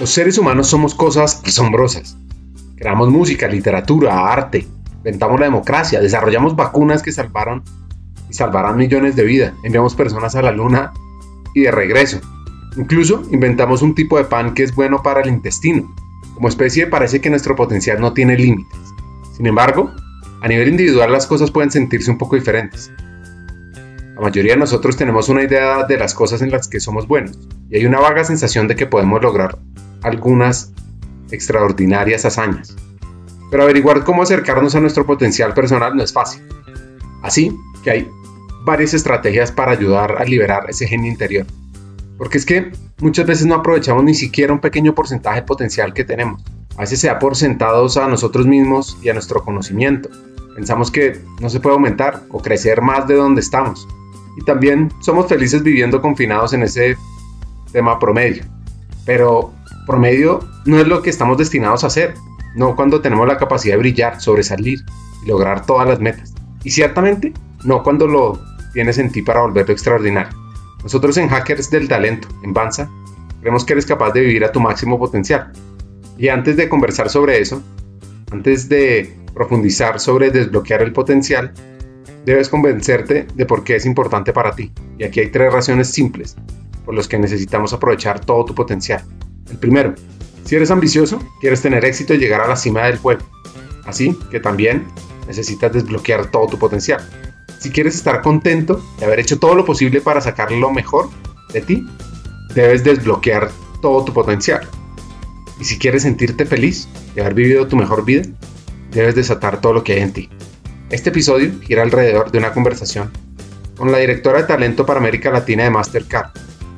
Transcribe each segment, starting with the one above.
Los seres humanos somos cosas asombrosas. Creamos música, literatura, arte, inventamos la democracia, desarrollamos vacunas que salvaron y salvarán millones de vidas, enviamos personas a la luna y de regreso. Incluso inventamos un tipo de pan que es bueno para el intestino. Como especie parece que nuestro potencial no tiene límites. Sin embargo, a nivel individual las cosas pueden sentirse un poco diferentes. La mayoría de nosotros tenemos una idea de las cosas en las que somos buenos y hay una vaga sensación de que podemos lograr algunas extraordinarias hazañas. Pero averiguar cómo acercarnos a nuestro potencial personal no es fácil. Así que hay varias estrategias para ayudar a liberar ese genio interior. Porque es que muchas veces no aprovechamos ni siquiera un pequeño porcentaje potencial que tenemos. A veces se da por sentados a nosotros mismos y a nuestro conocimiento. Pensamos que no se puede aumentar o crecer más de donde estamos. Y también somos felices viviendo confinados en ese tema promedio. Pero promedio no es lo que estamos destinados a hacer, no cuando tenemos la capacidad de brillar, sobresalir y lograr todas las metas. Y ciertamente, no cuando lo tienes en ti para volverlo extraordinario. Nosotros en Hackers del Talento, en Banza, creemos que eres capaz de vivir a tu máximo potencial. Y antes de conversar sobre eso, antes de profundizar sobre desbloquear el potencial, debes convencerte de por qué es importante para ti. Y aquí hay tres razones simples por las que necesitamos aprovechar todo tu potencial. El primero, si eres ambicioso, quieres tener éxito y llegar a la cima del juego. Así que también necesitas desbloquear todo tu potencial. Si quieres estar contento de haber hecho todo lo posible para sacar lo mejor de ti, debes desbloquear todo tu potencial. Y si quieres sentirte feliz de haber vivido tu mejor vida, debes desatar todo lo que hay en ti. Este episodio gira alrededor de una conversación con la directora de talento para América Latina de Mastercard,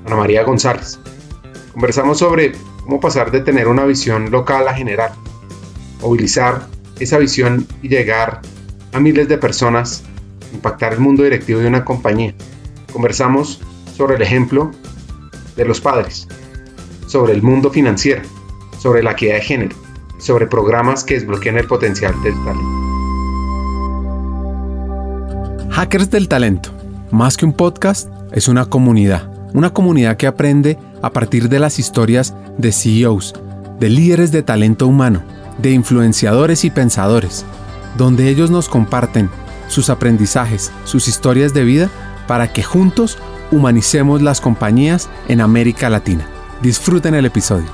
Ana María González, Conversamos sobre cómo pasar de tener una visión local a general, movilizar esa visión y llegar a miles de personas, impactar el mundo directivo de una compañía. Conversamos sobre el ejemplo de los padres, sobre el mundo financiero, sobre la equidad de género, sobre programas que desbloquean el potencial del talento. Hackers del Talento, más que un podcast, es una comunidad, una comunidad que aprende a partir de las historias de CEOs, de líderes de talento humano, de influenciadores y pensadores, donde ellos nos comparten sus aprendizajes, sus historias de vida, para que juntos humanicemos las compañías en América Latina. Disfruten el episodio.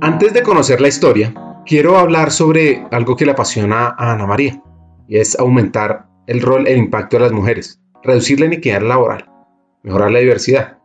Antes de conocer la historia, quiero hablar sobre algo que le apasiona a Ana María, y es aumentar el rol e impacto de las mujeres, reducir la iniquidad laboral, mejorar la diversidad.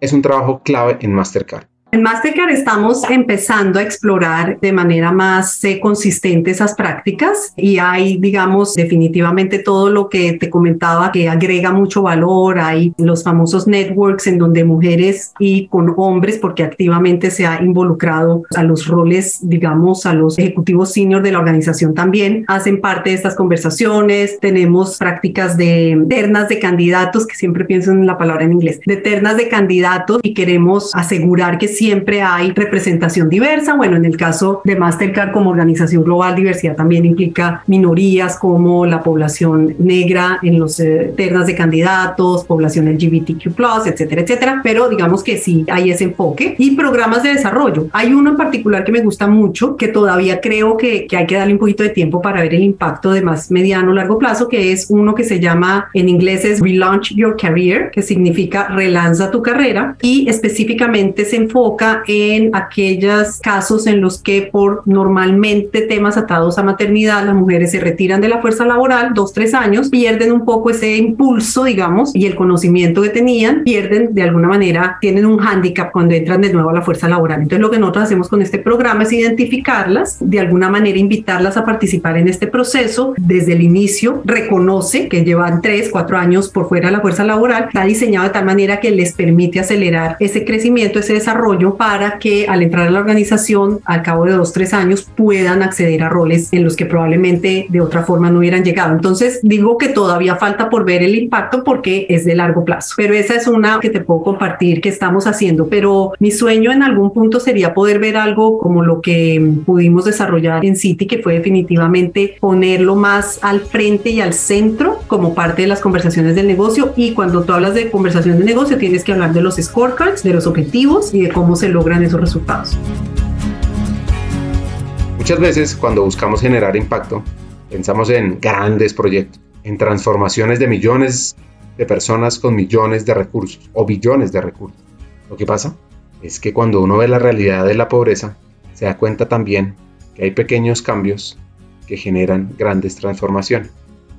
Es un trabajo clave en Mastercard. En Mastercard estamos empezando a explorar de manera más eh, consistente esas prácticas y hay, digamos, definitivamente todo lo que te comentaba que agrega mucho valor. Hay los famosos networks en donde mujeres y con hombres, porque activamente se ha involucrado a los roles, digamos, a los ejecutivos senior de la organización también, hacen parte de estas conversaciones. Tenemos prácticas de ternas de candidatos, que siempre pienso en la palabra en inglés, de ternas de candidatos y queremos asegurar que sí siempre hay representación diversa. Bueno, en el caso de Mastercard como organización global, diversidad también implica minorías como la población negra en los eh, ternas de candidatos, población LGBTQ+, etcétera, etcétera. Pero digamos que sí hay ese enfoque. Y programas de desarrollo. Hay uno en particular que me gusta mucho, que todavía creo que, que hay que darle un poquito de tiempo para ver el impacto de más mediano o largo plazo, que es uno que se llama, en inglés es Relaunch Your Career, que significa relanza tu carrera y específicamente se enfoca en aquellos casos en los que por normalmente temas atados a maternidad las mujeres se retiran de la fuerza laboral dos, tres años, pierden un poco ese impulso, digamos, y el conocimiento que tenían, pierden de alguna manera, tienen un hándicap cuando entran de nuevo a la fuerza laboral. Entonces lo que nosotros hacemos con este programa es identificarlas, de alguna manera invitarlas a participar en este proceso desde el inicio, reconoce que llevan tres, cuatro años por fuera de la fuerza laboral, está diseñado de tal manera que les permite acelerar ese crecimiento, ese desarrollo para que al entrar a la organización, al cabo de dos, tres años, puedan acceder a roles en los que probablemente de otra forma no hubieran llegado. Entonces, digo que todavía falta por ver el impacto porque es de largo plazo, pero esa es una que te puedo compartir que estamos haciendo. Pero mi sueño en algún punto sería poder ver algo como lo que pudimos desarrollar en City, que fue definitivamente ponerlo más al frente y al centro como parte de las conversaciones del negocio. Y cuando tú hablas de conversación de negocio, tienes que hablar de los scorecards, de los objetivos y de cómo se logran esos resultados. Muchas veces cuando buscamos generar impacto, pensamos en grandes proyectos, en transformaciones de millones de personas con millones de recursos o billones de recursos. Lo que pasa es que cuando uno ve la realidad de la pobreza, se da cuenta también que hay pequeños cambios que generan grandes transformaciones.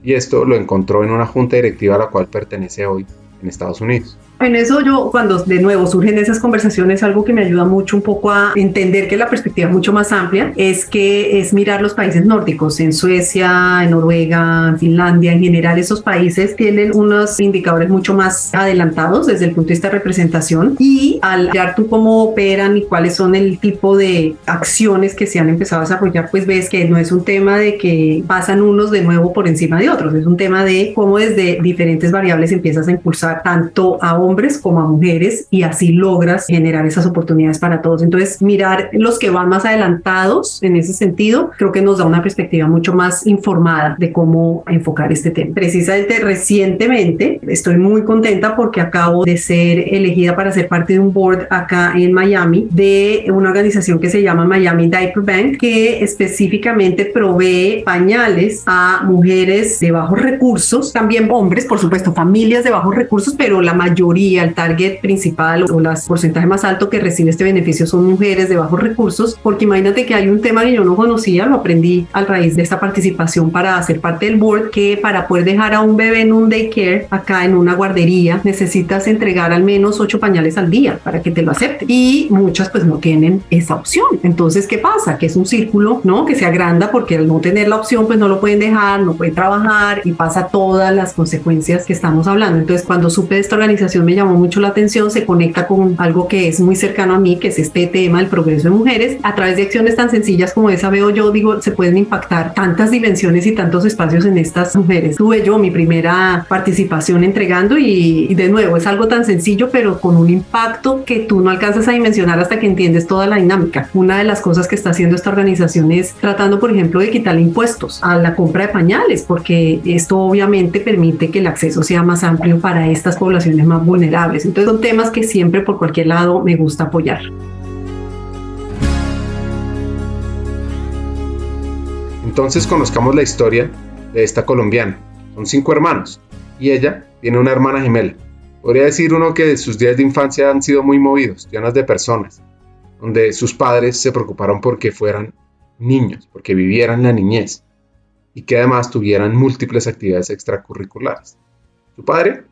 Y esto lo encontró en una junta directiva a la cual pertenece hoy en Estados Unidos. En eso yo, cuando de nuevo surgen esas conversaciones, algo que me ayuda mucho un poco a entender que la perspectiva es mucho más amplia, es que es mirar los países nórdicos, en Suecia, en Noruega, en Finlandia, en general esos países tienen unos indicadores mucho más adelantados desde el punto de vista de representación y al ver tú cómo operan y cuáles son el tipo de acciones que se han empezado a desarrollar, pues ves que no es un tema de que pasan unos de nuevo por encima de otros, es un tema de cómo desde diferentes variables empiezas a impulsar tanto a hombres como a mujeres y así logras generar esas oportunidades para todos. Entonces, mirar los que van más adelantados en ese sentido, creo que nos da una perspectiva mucho más informada de cómo enfocar este tema. Precisamente recientemente estoy muy contenta porque acabo de ser elegida para ser parte de un board acá en Miami de una organización que se llama Miami Diaper Bank, que específicamente provee pañales a mujeres de bajos recursos, también hombres, por supuesto, familias de bajos recursos, pero la mayoría el target principal o el porcentaje más alto que recibe este beneficio son mujeres de bajos recursos, porque imagínate que hay un tema que yo no conocía, lo aprendí a raíz de esta participación para hacer parte del board, que para poder dejar a un bebé en un daycare, acá en una guardería, necesitas entregar al menos ocho pañales al día para que te lo acepten. Y muchas pues no tienen esa opción. Entonces, ¿qué pasa? Que es un círculo, ¿no? Que se agranda porque al no tener la opción, pues no lo pueden dejar, no pueden trabajar y pasa todas las consecuencias que estamos hablando. Entonces, cuando supe de esta organización, me llamó mucho la atención, se conecta con algo que es muy cercano a mí, que es este tema del progreso de mujeres. A través de acciones tan sencillas como esa veo yo, digo, se pueden impactar tantas dimensiones y tantos espacios en estas mujeres. Tuve yo mi primera participación entregando y, de nuevo es algo tan sencillo, pero con un impacto que tú no alcanzas a dimensionar hasta que entiendes toda la dinámica. Una de las cosas que está haciendo esta organización es tratando, por ejemplo, de quitarle impuestos a la compra de pañales, porque esto obviamente permite que el acceso sea más amplio para estas poblaciones más vulnerables vulnerables. Entonces son temas que siempre por cualquier lado me gusta apoyar. Entonces conozcamos la historia de esta colombiana. Son cinco hermanos y ella tiene una hermana gemela. Podría decir uno que sus días de infancia han sido muy movidos, llenos de personas, donde sus padres se preocuparon porque fueran niños, porque vivieran la niñez y que además tuvieran múltiples actividades extracurriculares. Su padre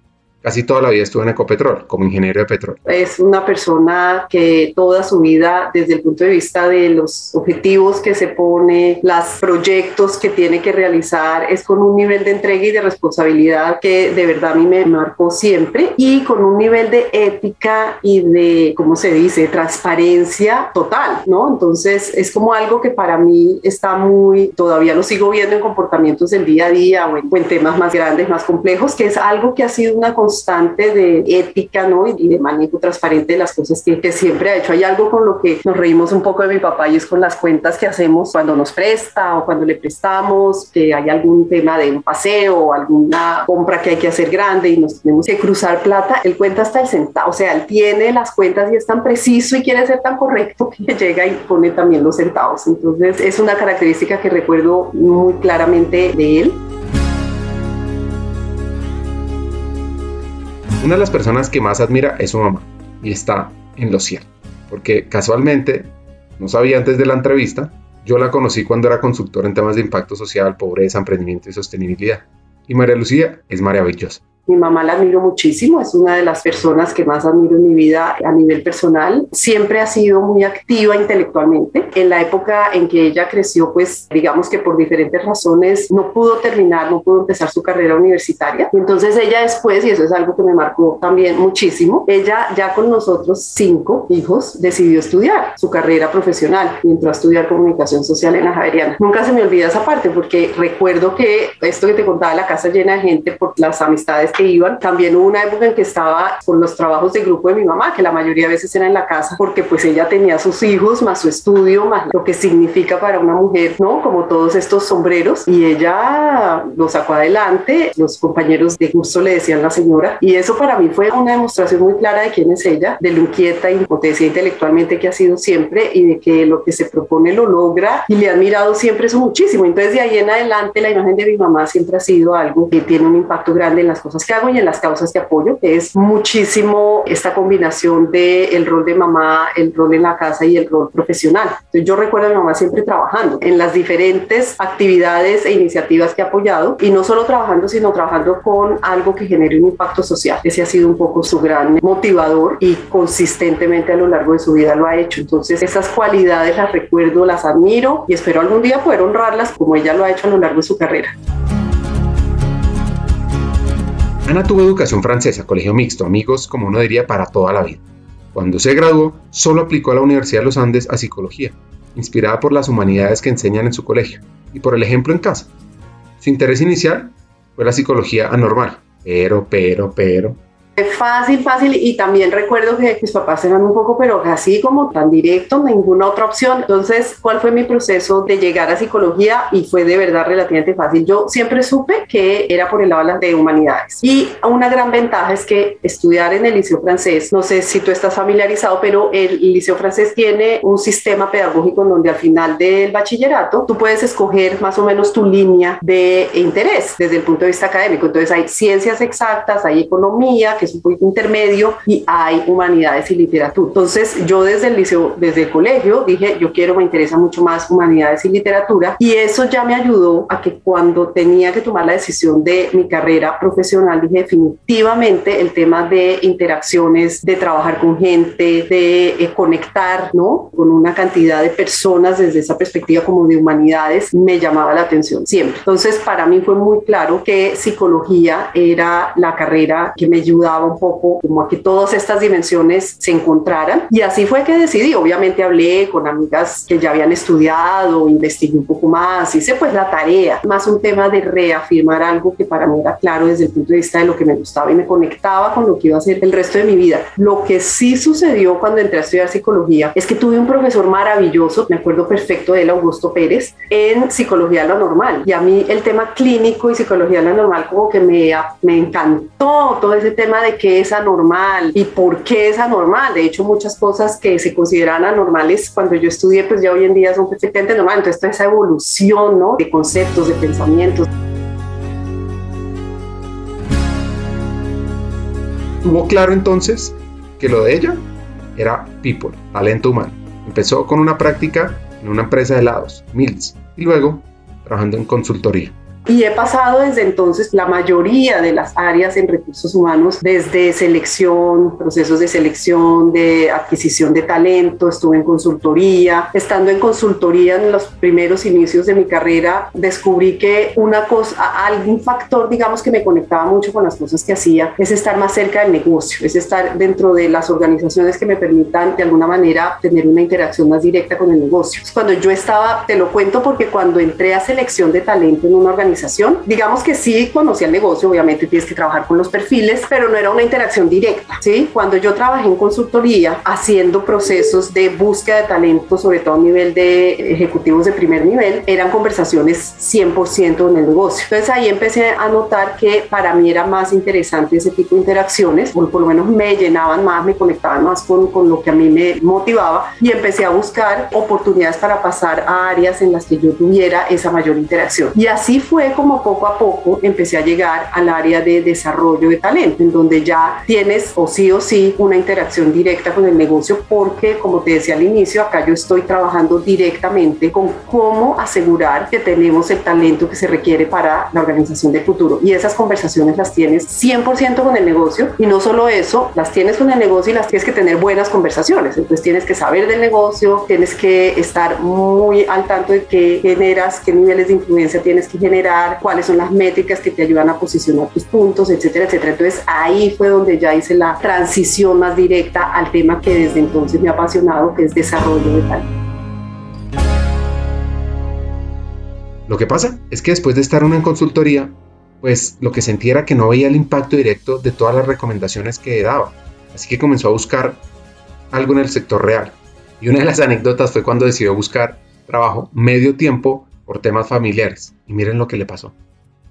Casi toda la vida estuve en Ecopetrol como ingeniero de petróleo. Es una persona que toda su vida, desde el punto de vista de los objetivos que se pone, los proyectos que tiene que realizar, es con un nivel de entrega y de responsabilidad que de verdad a mí me marcó siempre y con un nivel de ética y de, ¿cómo se dice?, transparencia total, ¿no? Entonces es como algo que para mí está muy, todavía lo sigo viendo en comportamientos del día a día o en, temas más grandes, más complejos, que es algo que ha sido una constante de ética ¿no? y de manejo transparente de las cosas que, que, siempre ha hecho. Hay algo con lo que nos reímos un poco de mi papá y es con las cuentas que hacemos cuando nos presta o cuando le prestamos, que hay algún tema de un paseo o alguna compra que hay que hacer grande y nos tenemos que cruzar plata. Él cuenta hasta el centavo, o sea, él tiene las cuentas y es tan preciso y quiere ser tan correcto que llega y pone también los centavos. Entonces es una característica que recuerdo muy claramente de él. Una de las personas que más admira es su mamá y está en lo cierto, porque casualmente, no sabía antes de la entrevista, yo la conocí cuando era consultor en temas de impacto social, pobreza, emprendimiento y sostenibilidad. Y María Lucía es maravillosa. Mi mamá la admiro muchísimo, es una de las personas que más admiro en mi vida a nivel personal. Siempre ha sido muy activa intelectualmente. En la época en que ella creció, pues digamos que por diferentes razones no pudo terminar, no pudo empezar su carrera universitaria. Entonces ella después, y eso es algo que me marcó también muchísimo, ella ya con nosotros cinco hijos decidió estudiar su carrera profesional y entró a estudiar comunicación social en la Javeriana. Nunca se me olvida esa parte porque recuerdo que esto que te contaba, la casa llena de gente por las amistades que iban, también hubo una época en que estaba con los trabajos de grupo de mi mamá, que la mayoría de veces era en la casa, porque pues ella tenía sus hijos, más su estudio, más lo que significa para una mujer, ¿no? Como todos estos sombreros, y ella lo sacó adelante, los compañeros de gusto le decían la señora, y eso para mí fue una demostración muy clara de quién es ella, de lo inquieta y potencia intelectualmente que ha sido siempre, y de que lo que se propone lo logra, y le he admirado siempre eso muchísimo. Entonces de ahí en adelante la imagen de mi mamá siempre ha sido algo que tiene un impacto grande en las cosas que hago y en las causas que apoyo, que es muchísimo esta combinación de el rol de mamá, el rol en la casa y el rol profesional. Entonces yo recuerdo a mi mamá siempre trabajando en las diferentes actividades e iniciativas que ha apoyado y no solo trabajando, sino trabajando con algo que genere un impacto social. Ese ha sido un poco su gran motivador y consistentemente a lo largo de su vida lo ha hecho. Entonces esas cualidades las recuerdo, las admiro y espero algún día poder honrarlas como ella lo ha hecho a lo largo de su carrera. Ana tuvo educación francesa, colegio mixto, amigos, como uno diría, para toda la vida. Cuando se graduó, solo aplicó a la Universidad de los Andes a psicología, inspirada por las humanidades que enseñan en su colegio y por el ejemplo en casa. Su interés inicial fue la psicología anormal, pero, pero, pero, Fácil, fácil. Y también recuerdo que mis papás eran un poco, pero así como tan directo, ninguna otra opción. Entonces, ¿cuál fue mi proceso de llegar a psicología? Y fue de verdad relativamente fácil. Yo siempre supe que era por el lado de humanidades. Y una gran ventaja es que estudiar en el liceo francés, no sé si tú estás familiarizado, pero el liceo francés tiene un sistema pedagógico en donde al final del bachillerato tú puedes escoger más o menos tu línea de interés desde el punto de vista académico. Entonces, hay ciencias exactas, hay economía, es un poquito intermedio, y hay humanidades y literatura. Entonces yo desde el liceo, desde el colegio, dije, yo quiero, me interesa mucho más humanidades y literatura, y eso ya me ayudó a que cuando tenía que tomar la decisión de mi carrera profesional, dije definitivamente el tema de interacciones, de trabajar con gente, de eh, conectar, ¿no? Con una cantidad de personas desde esa perspectiva como de humanidades, me llamaba la atención siempre. Entonces, para mí fue muy claro que psicología era la carrera que me ayudaba un poco como a que todas estas dimensiones se encontraran. Y así fue que decidí. Obviamente hablé con amigas que ya habían estudiado, investigué un poco más, hice pues la tarea, más un tema de reafirmar algo que para mí era claro desde el punto de vista de lo que me gustaba y me conectaba con lo que iba a ser el resto de mi vida. Lo que sí sucedió cuando entré a estudiar psicología es que tuve un profesor maravilloso, me acuerdo perfecto de él, Augusto Pérez, en psicología lo normal. Y a mí el tema clínico y psicología lo normal como que me, me encantó todo ese tema de qué es anormal y por qué es anormal. De hecho, muchas cosas que se consideran anormales cuando yo estudié, pues ya hoy en día son perfectamente normales. Entonces, toda esa evolución ¿no? de conceptos, de pensamientos. Tuvo claro entonces que lo de ella era people, talento humano. Empezó con una práctica en una empresa de helados, Mills, y luego trabajando en consultoría. Y he pasado desde entonces la mayoría de las áreas en recursos humanos, desde selección, procesos de selección, de adquisición de talento, estuve en consultoría. Estando en consultoría en los primeros inicios de mi carrera, descubrí que una cosa, algún factor, digamos, que me conectaba mucho con las cosas que hacía, es estar más cerca del negocio, es estar dentro de las organizaciones que me permitan de alguna manera tener una interacción más directa con el negocio. Cuando yo estaba, te lo cuento porque cuando entré a selección de talento en una organización, Digamos que sí conocía el negocio, obviamente tienes que trabajar con los perfiles, pero no era una interacción directa, ¿sí? Cuando yo trabajé en consultoría haciendo procesos de búsqueda de talento, sobre todo a nivel de ejecutivos de primer nivel, eran conversaciones 100% en el negocio. Entonces ahí empecé a notar que para mí era más interesante ese tipo de interacciones, o por lo menos me llenaban más, me conectaban más con, con lo que a mí me motivaba y empecé a buscar oportunidades para pasar a áreas en las que yo tuviera esa mayor interacción. Y así fue fue como poco a poco empecé a llegar al área de desarrollo de talento, en donde ya tienes o sí o sí una interacción directa con el negocio, porque como te decía al inicio, acá yo estoy trabajando directamente con cómo asegurar que tenemos el talento que se requiere para la organización del futuro. Y esas conversaciones las tienes 100% con el negocio y no solo eso, las tienes con el negocio y las tienes que tener buenas conversaciones. Entonces tienes que saber del negocio, tienes que estar muy al tanto de qué generas, qué niveles de influencia tienes que generar, cuáles son las métricas que te ayudan a posicionar tus puntos, etcétera, etcétera. Entonces ahí fue donde ya hice la transición más directa al tema que desde entonces me ha apasionado, que es desarrollo de talento. Lo que pasa es que después de estar una en consultoría, pues lo que sentía era que no veía el impacto directo de todas las recomendaciones que daba. Así que comenzó a buscar algo en el sector real. Y una de las anécdotas fue cuando decidió buscar trabajo medio tiempo por temas familiares. Y miren lo que le pasó.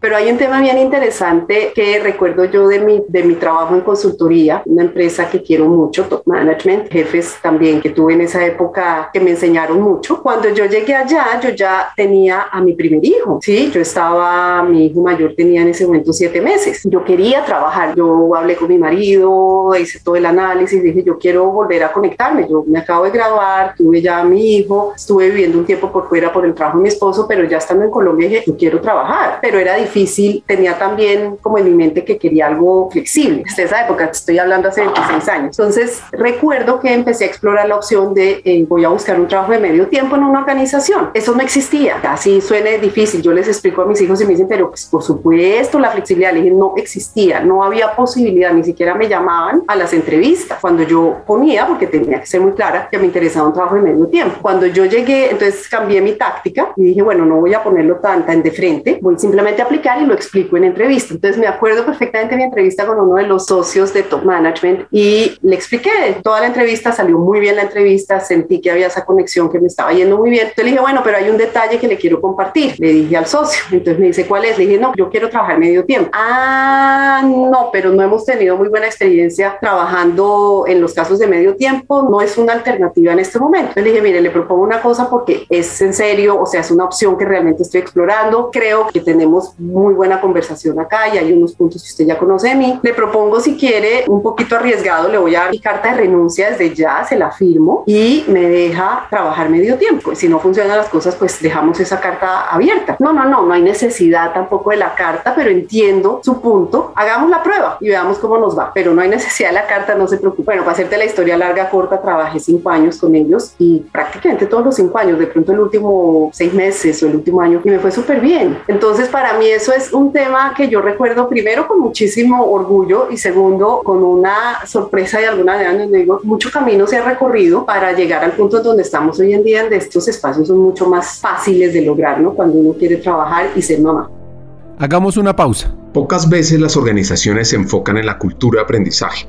Pero hay un tema bien interesante que recuerdo yo de mi, de mi trabajo en consultoría, una empresa que quiero mucho, Top Management, jefes también que tuve en esa época que me enseñaron mucho. Cuando yo llegué allá, yo ya tenía a mi primer hijo, ¿sí? Yo estaba, mi hijo mayor tenía en ese momento siete meses. Yo quería trabajar, yo hablé con mi marido, hice todo el análisis, dije, yo quiero volver a conectarme. Yo me acabo de graduar, tuve ya a mi hijo, estuve viviendo un tiempo por fuera por el trabajo de mi esposo, pero ya estando en Colombia dije, yo quiero trabajar. Pero era difícil difícil, tenía también como en mi mente que quería algo flexible. Desde esa época, estoy hablando hace 26 años. Entonces, recuerdo que empecé a explorar la opción de eh, voy a buscar un trabajo de medio tiempo en una organización. Eso no existía. Así suene difícil. Yo les explico a mis hijos y me dicen, pero pues, por supuesto, la flexibilidad. Le dije, no existía, no había posibilidad, ni siquiera me llamaban a las entrevistas. Cuando yo ponía, porque tenía que ser muy clara, que me interesaba un trabajo de medio tiempo. Cuando yo llegué, entonces cambié mi táctica y dije, bueno, no voy a ponerlo tan, tan de frente, voy simplemente a aplicar y lo explico en entrevista. Entonces me acuerdo perfectamente de mi entrevista con uno de los socios de Top Management y le expliqué toda la entrevista, salió muy bien la entrevista, sentí que había esa conexión que me estaba yendo muy bien. Entonces le dije, bueno, pero hay un detalle que le quiero compartir. Le dije al socio, entonces me dice, ¿cuál es? Le dije, no, yo quiero trabajar medio tiempo. Ah, no, pero no hemos tenido muy buena experiencia trabajando en los casos de medio tiempo, no es una alternativa en este momento. Entonces le dije, mire, le propongo una cosa porque es en serio, o sea, es una opción que realmente estoy explorando. Creo que tenemos muy buena conversación acá y hay unos puntos que usted ya conoce de mí. Le propongo si quiere un poquito arriesgado, le voy a dar mi carta de renuncia desde ya, se la firmo y me deja trabajar medio tiempo. Si no funcionan las cosas, pues dejamos esa carta abierta. No, no, no, no hay necesidad tampoco de la carta, pero entiendo su punto. Hagamos la prueba y veamos cómo nos va. Pero no hay necesidad de la carta, no se preocupe. Bueno, para hacerte la historia larga, corta, trabajé cinco años con ellos y prácticamente todos los cinco años, de pronto el último seis meses o el último año, y me fue súper bien. Entonces, para mí eso es un tema que yo recuerdo primero con muchísimo orgullo y segundo con una sorpresa de alguna manera donde digo, mucho camino se ha recorrido para llegar al punto donde estamos hoy en día, donde estos espacios son mucho más fáciles de lograr, ¿no? Cuando uno quiere trabajar y ser mamá. Hagamos una pausa. Pocas veces las organizaciones se enfocan en la cultura de aprendizaje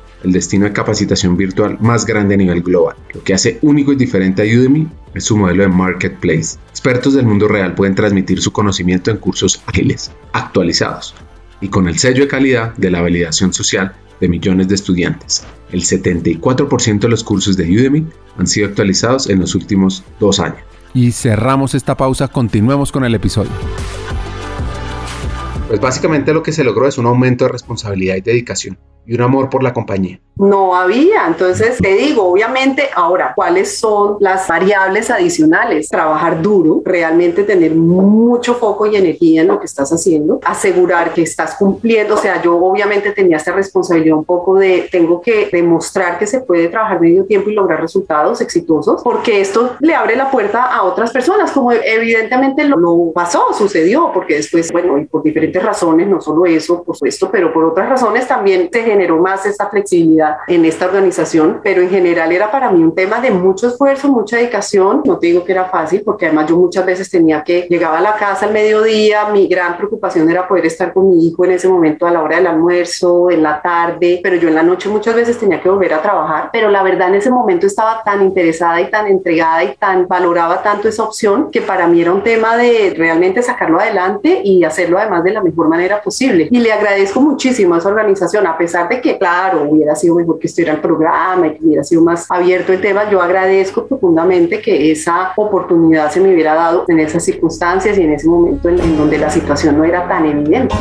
el destino de capacitación virtual más grande a nivel global. Lo que hace único y diferente a Udemy es su modelo de marketplace. Expertos del mundo real pueden transmitir su conocimiento en cursos ágiles, actualizados y con el sello de calidad de la validación social de millones de estudiantes. El 74% de los cursos de Udemy han sido actualizados en los últimos dos años. Y cerramos esta pausa, continuemos con el episodio. Pues básicamente lo que se logró es un aumento de responsabilidad y dedicación y un amor por la compañía no había. Entonces, te digo, obviamente, ahora, ¿cuáles son las variables adicionales? Trabajar duro, realmente tener mucho foco y energía en lo que estás haciendo, asegurar que estás cumpliendo. O sea, yo obviamente tenía esta responsabilidad un poco de, tengo que demostrar que se puede trabajar medio tiempo y lograr resultados exitosos, porque esto le abre la puerta a otras personas, como evidentemente lo, lo pasó, sucedió, porque después, bueno, y por diferentes razones, no solo eso, por supuesto, pero por otras razones también se generó más esta flexibilidad en esta organización, pero en general era para mí un tema de mucho esfuerzo, mucha dedicación. No te digo que era fácil, porque además yo muchas veces tenía que, llegaba a la casa al mediodía, mi gran preocupación era poder estar con mi hijo en ese momento a la hora del almuerzo, en la tarde, pero yo en la noche muchas veces tenía que volver a trabajar, pero la verdad en ese momento estaba tan interesada y tan entregada y tan valoraba tanto esa opción que para mí era un tema de realmente sacarlo adelante y hacerlo además de la mejor manera posible. Y le agradezco muchísimo a esa organización, a pesar de que, claro, hubiera sido mejor que estuviera el programa y que hubiera sido más abierto el tema, yo agradezco profundamente que esa oportunidad se me hubiera dado en esas circunstancias y en ese momento en, en donde la situación no era tan evidente.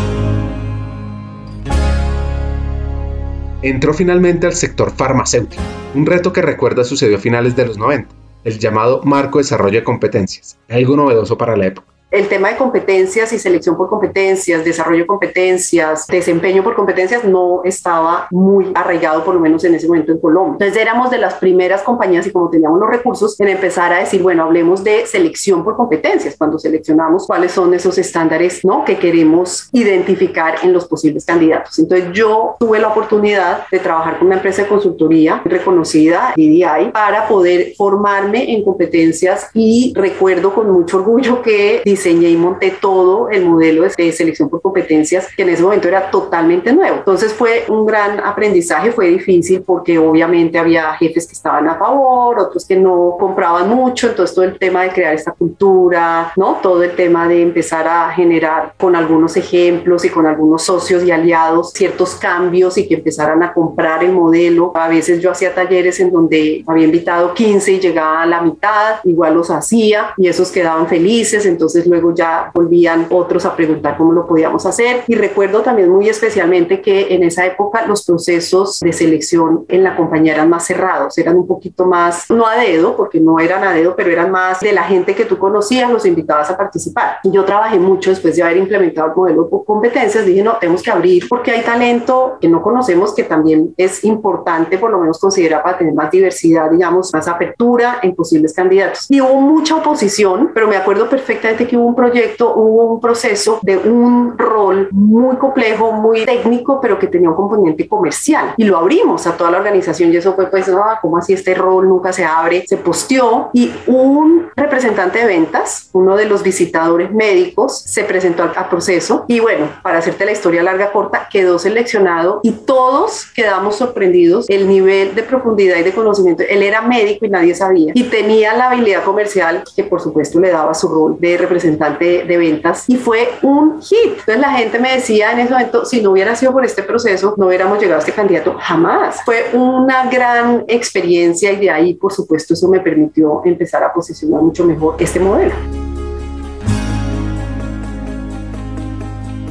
Entró finalmente al sector farmacéutico, un reto que recuerda sucedió a finales de los 90, el llamado Marco Desarrollo de Competencias, algo novedoso para la época el tema de competencias y selección por competencias, desarrollo de competencias, desempeño por competencias no estaba muy arraigado, por lo menos en ese momento en Colombia. Entonces éramos de las primeras compañías y como teníamos los recursos en empezar a decir, bueno, hablemos de selección por competencias, cuando seleccionamos cuáles son esos estándares ¿no? que queremos identificar en los posibles candidatos. Entonces yo tuve la oportunidad de trabajar con una empresa de consultoría reconocida, DDI, para poder formarme en competencias y recuerdo con mucho orgullo que diseñé y monté todo el modelo de selección por competencias que en ese momento era totalmente nuevo. Entonces fue un gran aprendizaje, fue difícil porque obviamente había jefes que estaban a favor, otros que no compraban mucho, entonces todo el tema de crear esta cultura, ¿no? Todo el tema de empezar a generar con algunos ejemplos y con algunos socios y aliados ciertos cambios y que empezaran a comprar el modelo. A veces yo hacía talleres en donde había invitado 15 y llegaba a la mitad, igual los hacía y esos quedaban felices, entonces luego ya volvían otros a preguntar cómo lo podíamos hacer. Y recuerdo también muy especialmente que en esa época los procesos de selección en la compañía eran más cerrados, eran un poquito más, no a dedo, porque no eran a dedo, pero eran más de la gente que tú conocías, los invitabas a participar. Yo trabajé mucho después de haber implementado el modelo de competencias, dije, no, tenemos que abrir porque hay talento que no conocemos que también es importante por lo menos considerar para tener más diversidad, digamos, más apertura en posibles candidatos. Y hubo mucha oposición, pero me acuerdo perfectamente que hubo un proyecto, hubo un proceso de un rol muy complejo, muy técnico, pero que tenía un componente comercial. Y lo abrimos a toda la organización y eso fue pues, no, ¿cómo así este rol nunca se abre? Se posteó y un representante de ventas, uno de los visitadores médicos, se presentó al, proceso y bueno, para hacerte la historia larga corta, quedó seleccionado y todos quedamos sorprendidos el nivel de profundidad y de conocimiento. Él era médico y nadie sabía y tenía la habilidad comercial que por supuesto le daba su rol de representante representante de ventas y fue un hit. Entonces la gente me decía en ese momento, si no hubiera sido por este proceso, no hubiéramos llegado a este candidato jamás. Fue una gran experiencia y de ahí, por supuesto, eso me permitió empezar a posicionar mucho mejor este modelo.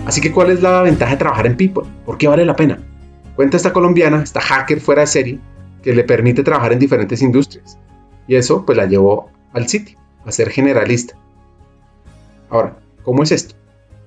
Así que, ¿cuál es la ventaja de trabajar en People? ¿Por qué vale la pena? Cuenta esta colombiana, esta hacker fuera de serie, que le permite trabajar en diferentes industrias. Y eso pues la llevó al sitio, a ser generalista. Ahora, ¿cómo es esto?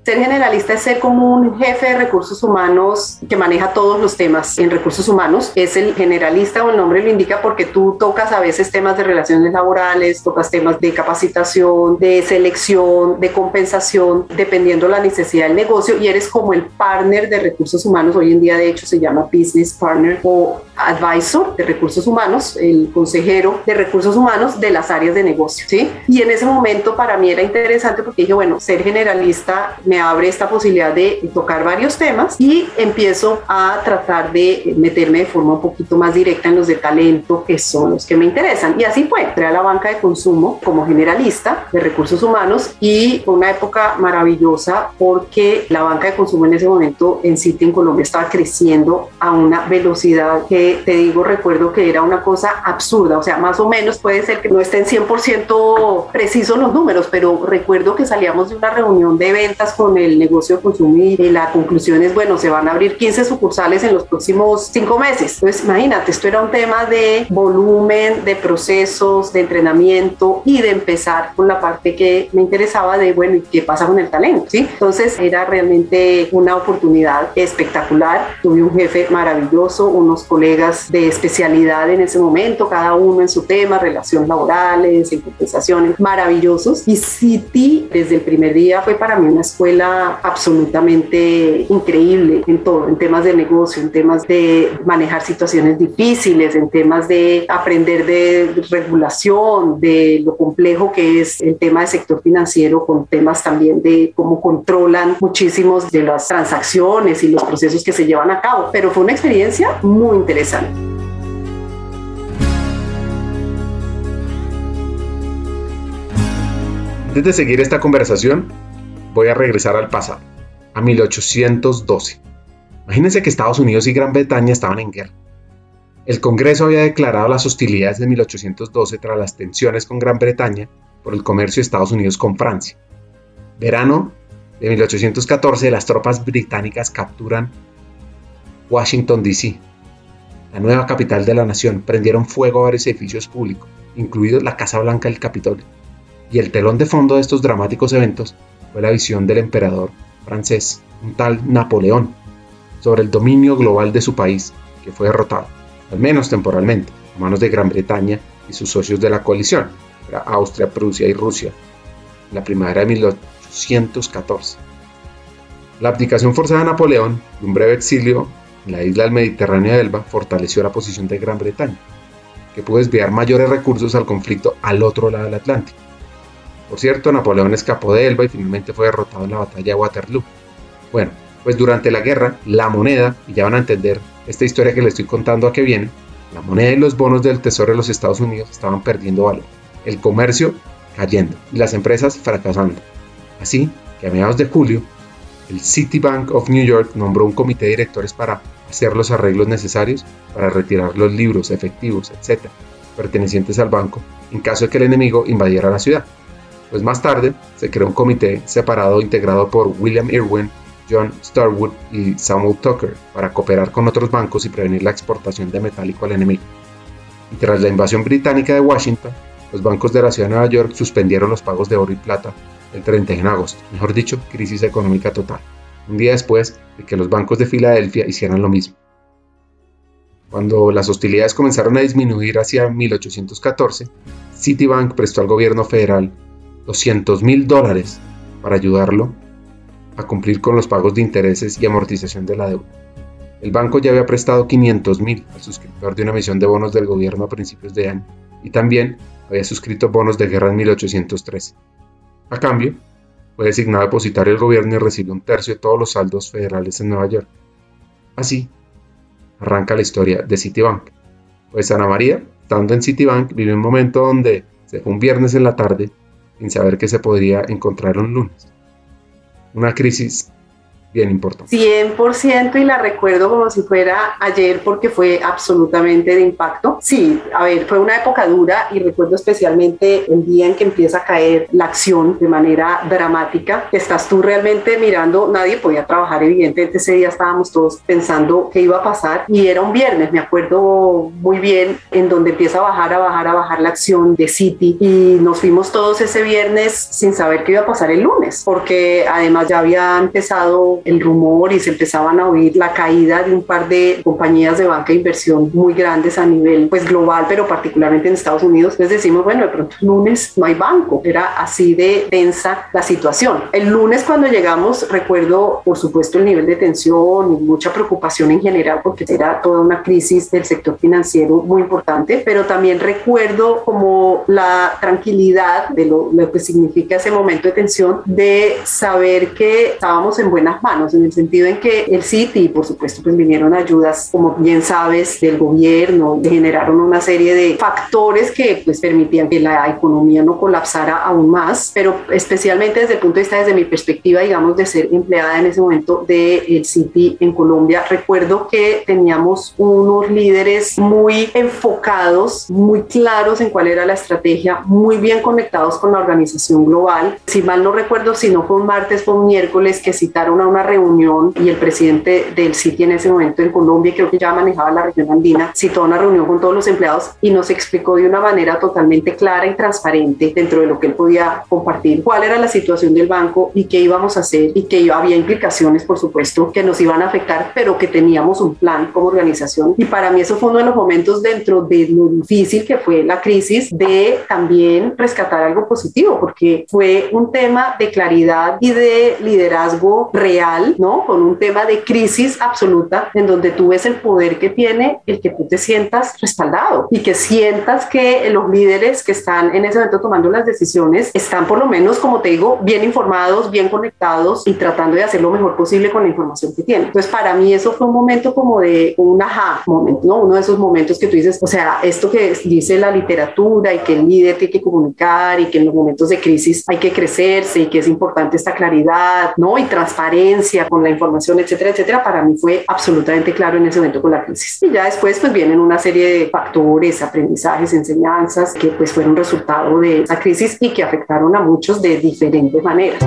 Ser generalista es ser como un jefe de recursos humanos que maneja todos los temas en recursos humanos. Es el generalista o el nombre lo indica porque tú tocas a veces temas de relaciones laborales, tocas temas de capacitación, de selección, de compensación, dependiendo la necesidad del negocio y eres como el partner de recursos humanos. Hoy en día de hecho se llama business partner o advisor de recursos humanos, el consejero de recursos humanos de las áreas de negocio. ¿sí? Y en ese momento para mí era interesante porque dije, bueno, ser generalista me abre esta posibilidad de tocar varios temas y empiezo a tratar de meterme de forma un poquito más directa en los de talento, que son los que me interesan. Y así fue, entré a la banca de consumo como generalista de recursos humanos y una época maravillosa porque la banca de consumo en ese momento en City en Colombia estaba creciendo a una velocidad que te digo, recuerdo que era una cosa absurda, o sea, más o menos puede ser que no estén 100% precisos los números, pero recuerdo que salíamos de una reunión de ventas con el negocio de consumo y la conclusión es, bueno, se van a abrir 15 sucursales en los próximos cinco meses. Entonces, imagínate, esto era un tema de volumen, de procesos, de entrenamiento y de empezar con la parte que me interesaba de, bueno, ¿y qué pasa con el talento? ¿sí? Entonces, era realmente una oportunidad espectacular. Tuve un jefe maravilloso, unos colegas de especialidad en ese momento, cada uno en su tema, relaciones laborales, en compensaciones, maravillosos. Y City desde el primer día fue para mí una escuela absolutamente increíble en todo, en temas de negocio, en temas de manejar situaciones difíciles, en temas de aprender de regulación, de lo complejo que es el tema del sector financiero, con temas también de cómo controlan muchísimos de las transacciones y los procesos que se llevan a cabo. Pero fue una experiencia muy interesante. Antes de seguir esta conversación, voy a regresar al pasado, a 1812. Imagínense que Estados Unidos y Gran Bretaña estaban en guerra. El Congreso había declarado las hostilidades de 1812 tras las tensiones con Gran Bretaña por el comercio de Estados Unidos con Francia. Verano de 1814, las tropas británicas capturan Washington, D.C., la nueva capital de la nación. Prendieron fuego a varios edificios públicos, incluidos la Casa Blanca del Capitolio. Y el telón de fondo de estos dramáticos eventos fue la visión del emperador francés, un tal Napoleón, sobre el dominio global de su país, que fue derrotado al menos temporalmente, a manos de Gran Bretaña y sus socios de la coalición, Austria, Prusia y Rusia, en la primavera de 1814. La abdicación forzada de Napoleón y un breve exilio en la isla del Mediterráneo de Elba fortaleció la posición de Gran Bretaña, que pudo desviar mayores recursos al conflicto al otro lado del Atlántico. Por cierto, Napoleón escapó de Elba y finalmente fue derrotado en la batalla de Waterloo. Bueno, pues durante la guerra, la moneda, y ya van a entender esta historia que les estoy contando a qué viene, la moneda y los bonos del Tesoro de los Estados Unidos estaban perdiendo valor, el comercio cayendo y las empresas fracasando. Así que a mediados de julio, el Citibank of New York nombró un comité de directores para hacer los arreglos necesarios para retirar los libros, efectivos, etc., pertenecientes al banco, en caso de que el enemigo invadiera la ciudad. Pues más tarde se creó un comité separado integrado por William Irwin John Starwood y Samuel Tucker para cooperar con otros bancos y prevenir la exportación de metálico al enemigo. Y tras la invasión británica de Washington, los bancos de la ciudad de Nueva York suspendieron los pagos de oro y plata el 31 de agosto, mejor dicho, crisis económica total, un día después de que los bancos de Filadelfia hicieran lo mismo. Cuando las hostilidades comenzaron a disminuir hacia 1814, Citibank prestó al gobierno federal 200 mil dólares para ayudarlo a cumplir con los pagos de intereses y amortización de la deuda. El banco ya había prestado 500 mil al suscriptor de una emisión de bonos del gobierno a principios de año y también había suscrito bonos de guerra en 1813. A cambio, fue designado depositario del gobierno y recibió un tercio de todos los saldos federales en Nueva York. Así, arranca la historia de Citibank. Pues Ana María, estando en Citibank, vivió un momento donde se fue un viernes en la tarde sin saber que se podría encontrar un lunes. Una crisis bien importante. 100% y la recuerdo como si fuera ayer porque fue absolutamente de impacto. Sí, a ver, fue una época dura y recuerdo especialmente el día en que empieza a caer la acción de manera dramática. Estás tú realmente mirando, nadie podía trabajar, evidentemente ese día estábamos todos pensando qué iba a pasar y era un viernes, me acuerdo muy bien, en donde empieza a bajar, a bajar, a bajar la acción de City y nos fuimos todos ese viernes sin saber qué iba a pasar el lunes, porque además ya había empezado el rumor y se empezaban a oír la caída de un par de compañías de banca de inversión muy grandes a nivel pues global, pero particularmente en Estados Unidos. Entonces decimos, bueno, de pronto el lunes no hay banco. Era así de tensa la situación. El lunes cuando llegamos, recuerdo, por supuesto, el nivel de tensión y mucha preocupación en general, porque era toda una crisis del sector financiero muy importante, pero también recuerdo como la tranquilidad de lo, lo que significa ese momento de tensión, de saber que estábamos en buenas manos en el sentido en que el City, por supuesto, pues vinieron ayudas, como bien sabes, del gobierno, generaron una serie de factores que pues permitían que la economía no colapsara aún más, pero especialmente desde el punto de vista, desde mi perspectiva, digamos, de ser empleada en ese momento del el City en Colombia, recuerdo que teníamos unos líderes muy enfocados, muy claros en cuál era la estrategia, muy bien conectados con la organización global. Si mal no recuerdo, si no fue un martes, fue un miércoles que citaron a una reunión y el presidente del Citi en ese momento en Colombia, creo que ya manejaba la región andina, citó una reunión con todos los empleados y nos explicó de una manera totalmente clara y transparente dentro de lo que él podía compartir cuál era la situación del banco y qué íbamos a hacer y que había implicaciones, por supuesto, que nos iban a afectar, pero que teníamos un plan como organización. Y para mí eso fue uno de los momentos dentro de lo difícil que fue la crisis de también rescatar algo positivo, porque fue un tema de claridad y de liderazgo real, ¿no? Con un tema de crisis absoluta en donde tú ves el poder que tiene el que tú te sientas respaldado y que sientas que los líderes que están en ese momento tomando las decisiones están por lo menos, como te digo, bien informados, bien conectados y tratando de hacer lo mejor posible con la información que tienen. Entonces, para mí eso fue un momento como de un aha momento, ¿no? Uno de esos momentos que tú dices, o sea, esto que dice la literatura y que el líder tiene que comunicar y que en los momentos de crisis hay que crecerse y que es importante esta claridad, ¿no? Y con la información, etcétera, etcétera, para mí fue absolutamente claro en ese momento con la crisis. Y ya después pues vienen una serie de factores, aprendizajes, enseñanzas que pues fueron resultado de esa crisis y que afectaron a muchos de diferentes maneras.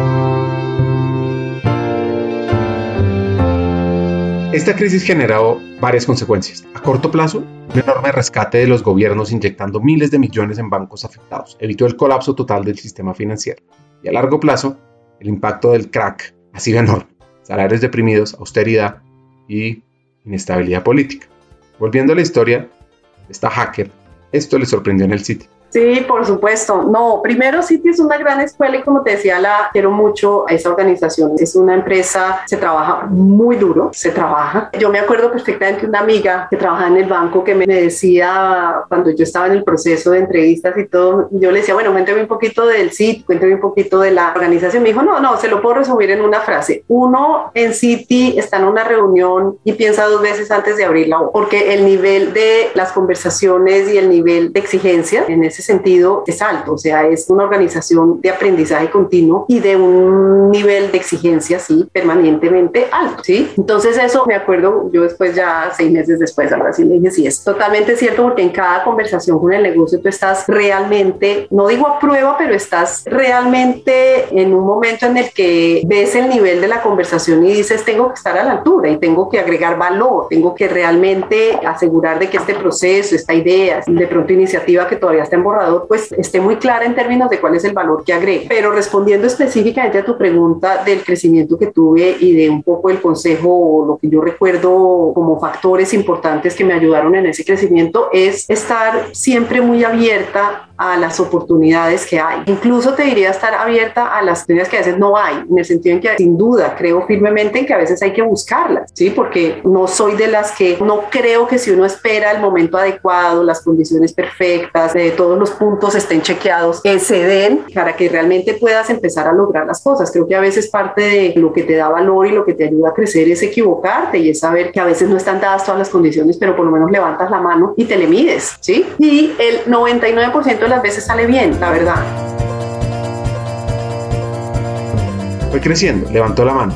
Esta crisis generó varias consecuencias. A corto plazo, un enorme rescate de los gobiernos inyectando miles de millones en bancos afectados evitó el colapso total del sistema financiero. Y a largo plazo, el impacto del crack ha sido enorme. Salarios deprimidos, austeridad y inestabilidad política. Volviendo a la historia, esta hacker, esto le sorprendió en el sitio. Sí, por supuesto. No, primero City es una gran escuela y como te decía, la quiero mucho a esa organización. Es una empresa, se trabaja muy duro, se trabaja. Yo me acuerdo perfectamente una amiga que trabajaba en el banco que me decía cuando yo estaba en el proceso de entrevistas y todo, yo le decía, bueno, cuénteme un poquito del City, cuénteme un poquito de la organización. Me dijo, no, no, se lo puedo resumir en una frase. Uno en City está en una reunión y piensa dos veces antes de abrirla, porque el nivel de las conversaciones y el nivel de exigencia en ese sentido es alto, o sea, es una organización de aprendizaje continuo y de un nivel de exigencia, sí, permanentemente alto, ¿sí? Entonces eso me acuerdo, yo después ya seis meses después, ahora sí le dije, sí, es totalmente cierto porque en cada conversación con el negocio tú estás realmente, no digo a prueba, pero estás realmente en un momento en el que ves el nivel de la conversación y dices, tengo que estar a la altura y tengo que agregar valor, tengo que realmente asegurar de que este proceso, esta idea, de pronto iniciativa que todavía está en pues esté muy clara en términos de cuál es el valor que agrega. Pero respondiendo específicamente a tu pregunta del crecimiento que tuve y de un poco el consejo o lo que yo recuerdo como factores importantes que me ayudaron en ese crecimiento es estar siempre muy abierta a las oportunidades que hay. Incluso te diría estar abierta a las oportunidades que a veces no hay, en el sentido en que sin duda creo firmemente en que a veces hay que buscarlas, ¿sí? Porque no soy de las que no creo que si uno espera el momento adecuado, las condiciones perfectas, de todos los puntos estén chequeados, eh, se den para que realmente puedas empezar a lograr las cosas. Creo que a veces parte de lo que te da valor y lo que te ayuda a crecer es equivocarte y es saber que a veces no están dadas todas las condiciones, pero por lo menos levantas la mano y te le mides, ¿sí? Y el 99% las veces sale bien, la verdad. Fue creciendo, levantó la mano.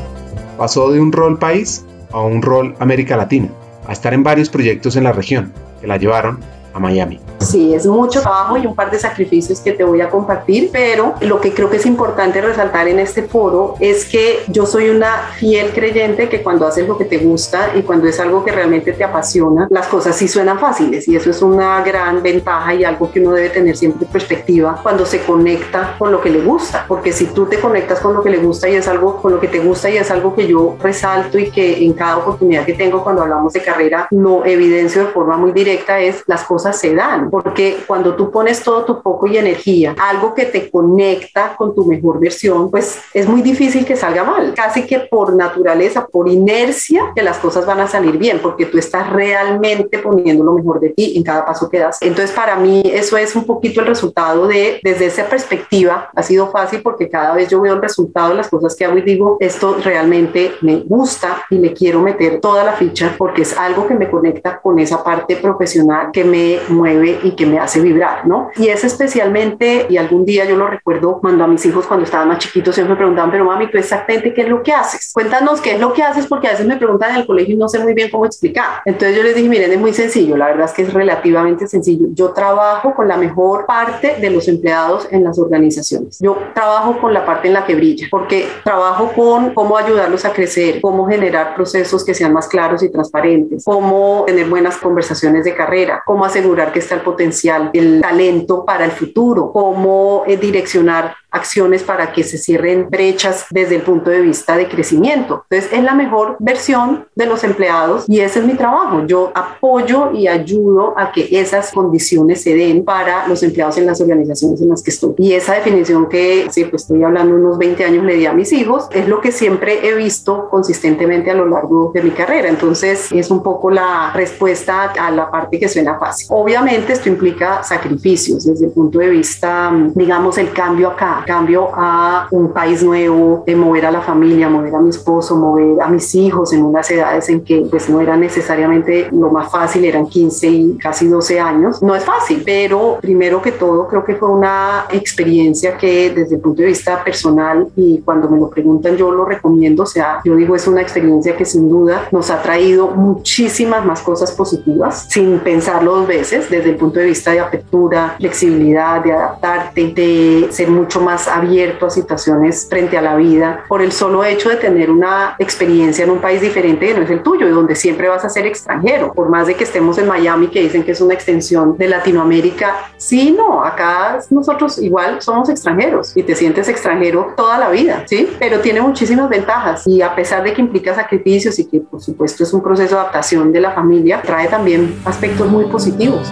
Pasó de un rol país a un rol América Latina, a estar en varios proyectos en la región que la llevaron Miami. Sí, es mucho trabajo y un par de sacrificios que te voy a compartir, pero lo que creo que es importante resaltar en este foro es que yo soy una fiel creyente que cuando haces lo que te gusta y cuando es algo que realmente te apasiona, las cosas sí suenan fáciles y eso es una gran ventaja y algo que uno debe tener siempre en perspectiva cuando se conecta con lo que le gusta, porque si tú te conectas con lo que le gusta y es algo con lo que te gusta y es algo que yo resalto y que en cada oportunidad que tengo cuando hablamos de carrera lo evidencio de forma muy directa es las cosas se dan porque cuando tú pones todo tu foco y energía, algo que te conecta con tu mejor versión, pues es muy difícil que salga mal. Casi que por naturaleza, por inercia, que las cosas van a salir bien, porque tú estás realmente poniendo lo mejor de ti en cada paso que das. Entonces, para mí, eso es un poquito el resultado de, desde esa perspectiva, ha sido fácil porque cada vez yo veo el resultado de las cosas que hago y digo, esto realmente me gusta y le quiero meter toda la ficha porque es algo que me conecta con esa parte profesional, que me mueve y que me hace vibrar, ¿no? Y es especialmente, y algún día yo lo recuerdo cuando a mis hijos cuando estaban más chiquitos siempre me preguntaban, pero mami, ¿tú exactamente qué es lo que haces? Cuéntanos qué es lo que haces porque a veces me preguntan en el colegio y no sé muy bien cómo explicar. Entonces yo les dije, miren, es muy sencillo, la verdad es que es relativamente sencillo. Yo trabajo con la mejor parte de los empleados en las organizaciones. Yo trabajo con la parte en la que brilla, porque trabajo con cómo ayudarlos a crecer, cómo generar procesos que sean más claros y transparentes, cómo tener buenas conversaciones de carrera, cómo asegurar que está el potencial, el talento para el futuro, cómo eh, direccionar acciones para que se cierren brechas desde el punto de vista de crecimiento. Entonces, es la mejor versión de los empleados y ese es mi trabajo. Yo apoyo y ayudo a que esas condiciones se den para los empleados en las organizaciones en las que estoy. Y esa definición que, sí, pues estoy hablando unos 20 años, le di a mis hijos, es lo que siempre he visto consistentemente a lo largo de mi carrera. Entonces, es un poco la respuesta a la parte que suena fácil. Obviamente, esto implica sacrificios desde el punto de vista, digamos, el cambio acá cambio a un país nuevo, de mover a la familia, mover a mi esposo, mover a mis hijos en unas edades en que pues no era necesariamente lo más fácil, eran 15 y casi 12 años. No es fácil, pero primero que todo creo que fue una experiencia que desde el punto de vista personal y cuando me lo preguntan yo lo recomiendo, o sea, yo digo es una experiencia que sin duda nos ha traído muchísimas más cosas positivas sin pensarlo dos veces desde el punto de vista de apertura, flexibilidad, de adaptarte, de ser mucho más más abierto a situaciones frente a la vida por el solo hecho de tener una experiencia en un país diferente que no es el tuyo y donde siempre vas a ser extranjero. Por más de que estemos en Miami, que dicen que es una extensión de Latinoamérica, sí, no, acá nosotros igual somos extranjeros y te sientes extranjero toda la vida, ¿sí? Pero tiene muchísimas ventajas y a pesar de que implica sacrificios y que por supuesto es un proceso de adaptación de la familia, trae también aspectos muy positivos.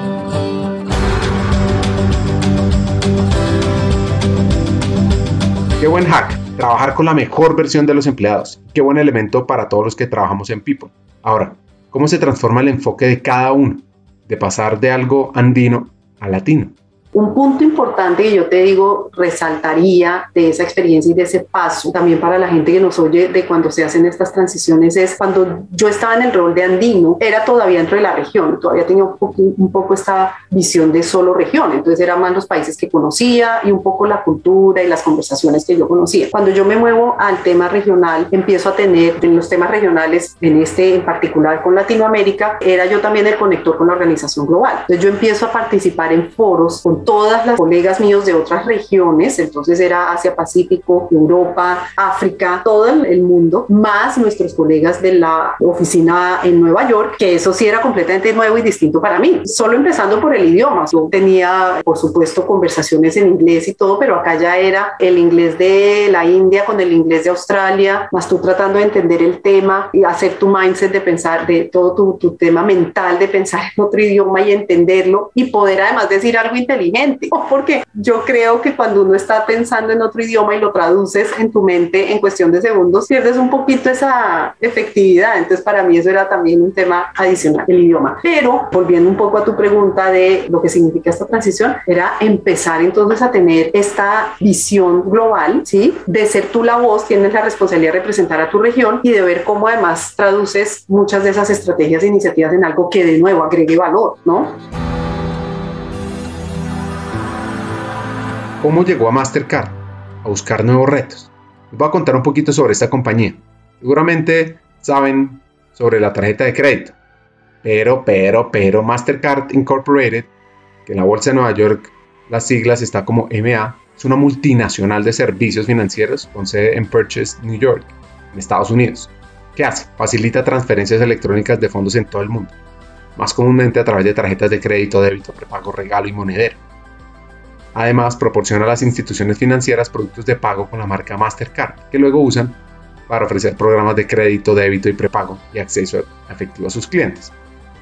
Qué buen hack, trabajar con la mejor versión de los empleados. Qué buen elemento para todos los que trabajamos en People. Ahora, ¿cómo se transforma el enfoque de cada uno? De pasar de algo andino a latino. Un punto importante que yo te digo, resaltaría de esa experiencia y de ese paso, también para la gente que nos oye de cuando se hacen estas transiciones, es cuando yo estaba en el rol de andino, era todavía dentro de la región, todavía tenía un poco, esta visión de solo región, entonces eran más los países que conocía y un poco la cultura y las conversaciones que yo conocía. Cuando yo me muevo al tema regional, empiezo a tener en los temas regionales, en este en particular con Latinoamérica, era yo también el conector con la organización global. Entonces yo empiezo a participar en foros con todas las colegas míos de otras regiones, entonces era Asia Pacífico, Europa, África, todo el mundo, más nuestros colegas de la oficina en Nueva York, que eso sí era completamente nuevo y distinto para mí. Solo empezando por el idioma, yo tenía, por supuesto, conversaciones en inglés y todo, pero acá ya era el inglés de la India con el inglés de Australia, más tú tratando de entender el tema y hacer tu mindset de pensar, de todo tu, tu tema mental de pensar en otro idioma y entenderlo y poder además decir algo inteligente porque yo creo que cuando uno está pensando en otro idioma y lo traduces en tu mente en cuestión de segundos, pierdes un poquito esa efectividad. Entonces, para mí eso era también un tema adicional, el idioma. Pero, volviendo un poco a tu pregunta de lo que significa esta transición, era empezar entonces a tener esta visión global, ¿sí? De ser tú la voz, tienes la responsabilidad de representar a tu región y de ver cómo además traduces muchas de esas estrategias e iniciativas en algo que de nuevo agregue valor, ¿no? ¿Cómo llegó a Mastercard? A buscar nuevos retos. Les voy a contar un poquito sobre esta compañía. Seguramente saben sobre la tarjeta de crédito. Pero, pero, pero Mastercard Incorporated, que en la Bolsa de Nueva York las siglas está como MA, es una multinacional de servicios financieros con sede en Purchase, New York, en Estados Unidos. ¿Qué hace? Facilita transferencias electrónicas de fondos en todo el mundo, más comúnmente a través de tarjetas de crédito, débito, prepago, regalo y monedero. Además, proporciona a las instituciones financieras productos de pago con la marca Mastercard, que luego usan para ofrecer programas de crédito, débito y prepago y acceso efectivo a sus clientes.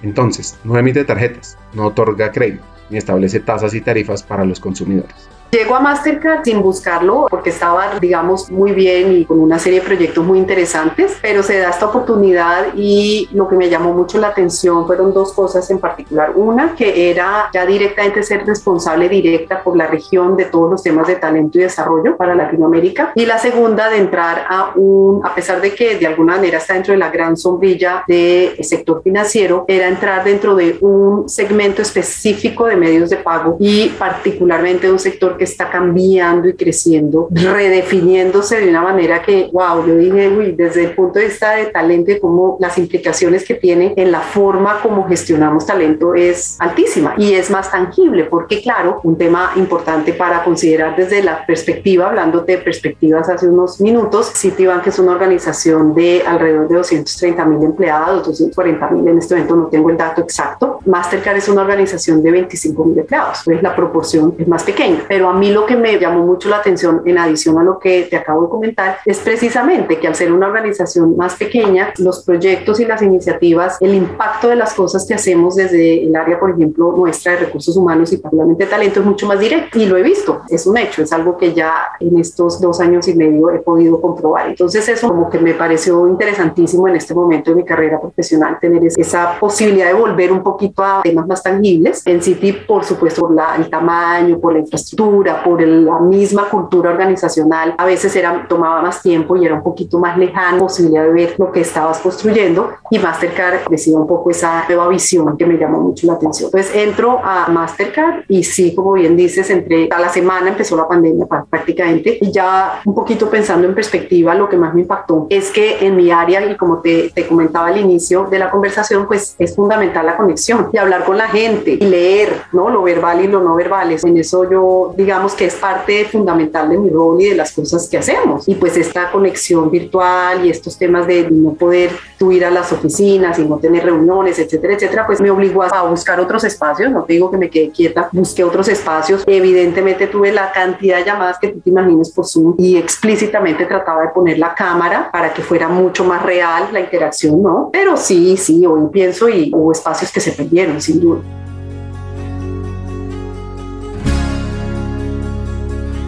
Entonces, no emite tarjetas, no otorga crédito, ni establece tasas y tarifas para los consumidores. Llego a Mastercard sin buscarlo porque estaba, digamos, muy bien y con una serie de proyectos muy interesantes, pero se da esta oportunidad y lo que me llamó mucho la atención fueron dos cosas en particular. Una, que era ya directamente ser responsable directa por la región de todos los temas de talento y desarrollo para Latinoamérica. Y la segunda, de entrar a un, a pesar de que de alguna manera está dentro de la gran sombrilla del sector financiero, era entrar dentro de un segmento específico de medios de pago y particularmente de un sector que está cambiando y creciendo, redefiniéndose de una manera que, wow, yo dije, uy, desde el punto de vista de talento y como las implicaciones que tiene en la forma como gestionamos talento es altísima y es más tangible, porque claro, un tema importante para considerar desde la perspectiva, hablando de perspectivas hace unos minutos, Citibank es una organización de alrededor de 230 mil empleados, 240 mil en este momento, no tengo el dato exacto. Mastercard es una organización de 25 mil empleados, pues la proporción es más pequeña, pero a mí lo que me llamó mucho la atención en adición a lo que te acabo de comentar es precisamente que al ser una organización más pequeña, los proyectos y las iniciativas, el impacto de las cosas que hacemos desde el área, por ejemplo, nuestra de recursos humanos y particularmente talento es mucho más directo y lo he visto, es un hecho, es algo que ya en estos dos años y medio he podido comprobar. Entonces eso como que me pareció interesantísimo en este momento de mi carrera profesional, tener esa posibilidad de volver un poquito a temas más tangibles. En City, por supuesto, por la, el tamaño, por la infraestructura, por la misma cultura organizacional, a veces era, tomaba más tiempo y era un poquito más lejano posibilidad de ver lo que estabas construyendo y Mastercard decía un poco esa nueva visión que me llamó mucho la atención. Entonces entro a Mastercard y sí, como bien dices, entre a la semana empezó la pandemia prácticamente y ya un poquito pensando en perspectiva, lo que más me impactó es que en mi área y como te, te comentaba al inicio de la conversación, pues es fundamental la conexión y hablar con la gente y leer, ¿no? Lo verbal y lo no verbal. En eso yo digamos que es parte fundamental de mi rol y de las cosas que hacemos. Y pues esta conexión virtual y estos temas de no poder tú ir a las oficinas y no tener reuniones, etcétera, etcétera, pues me obligó a buscar otros espacios. No te digo que me quedé quieta, busqué otros espacios. Evidentemente tuve la cantidad de llamadas que tú te imagines por Zoom y explícitamente trataba de poner la cámara para que fuera mucho más real la interacción, ¿no? Pero sí, sí, hoy pienso y hubo espacios que se perdieron, sin duda.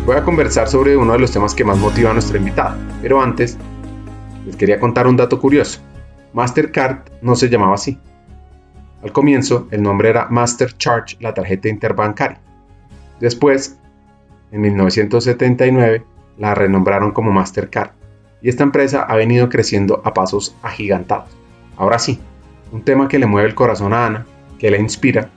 Voy a conversar sobre uno de los temas que más motiva a nuestra invitada, pero antes les quería contar un dato curioso. Mastercard no se llamaba así. Al comienzo, el nombre era Master Charge, la tarjeta interbancaria. Después, en 1979, la renombraron como Mastercard y esta empresa ha venido creciendo a pasos agigantados. Ahora sí, un tema que le mueve el corazón a Ana, que la inspira,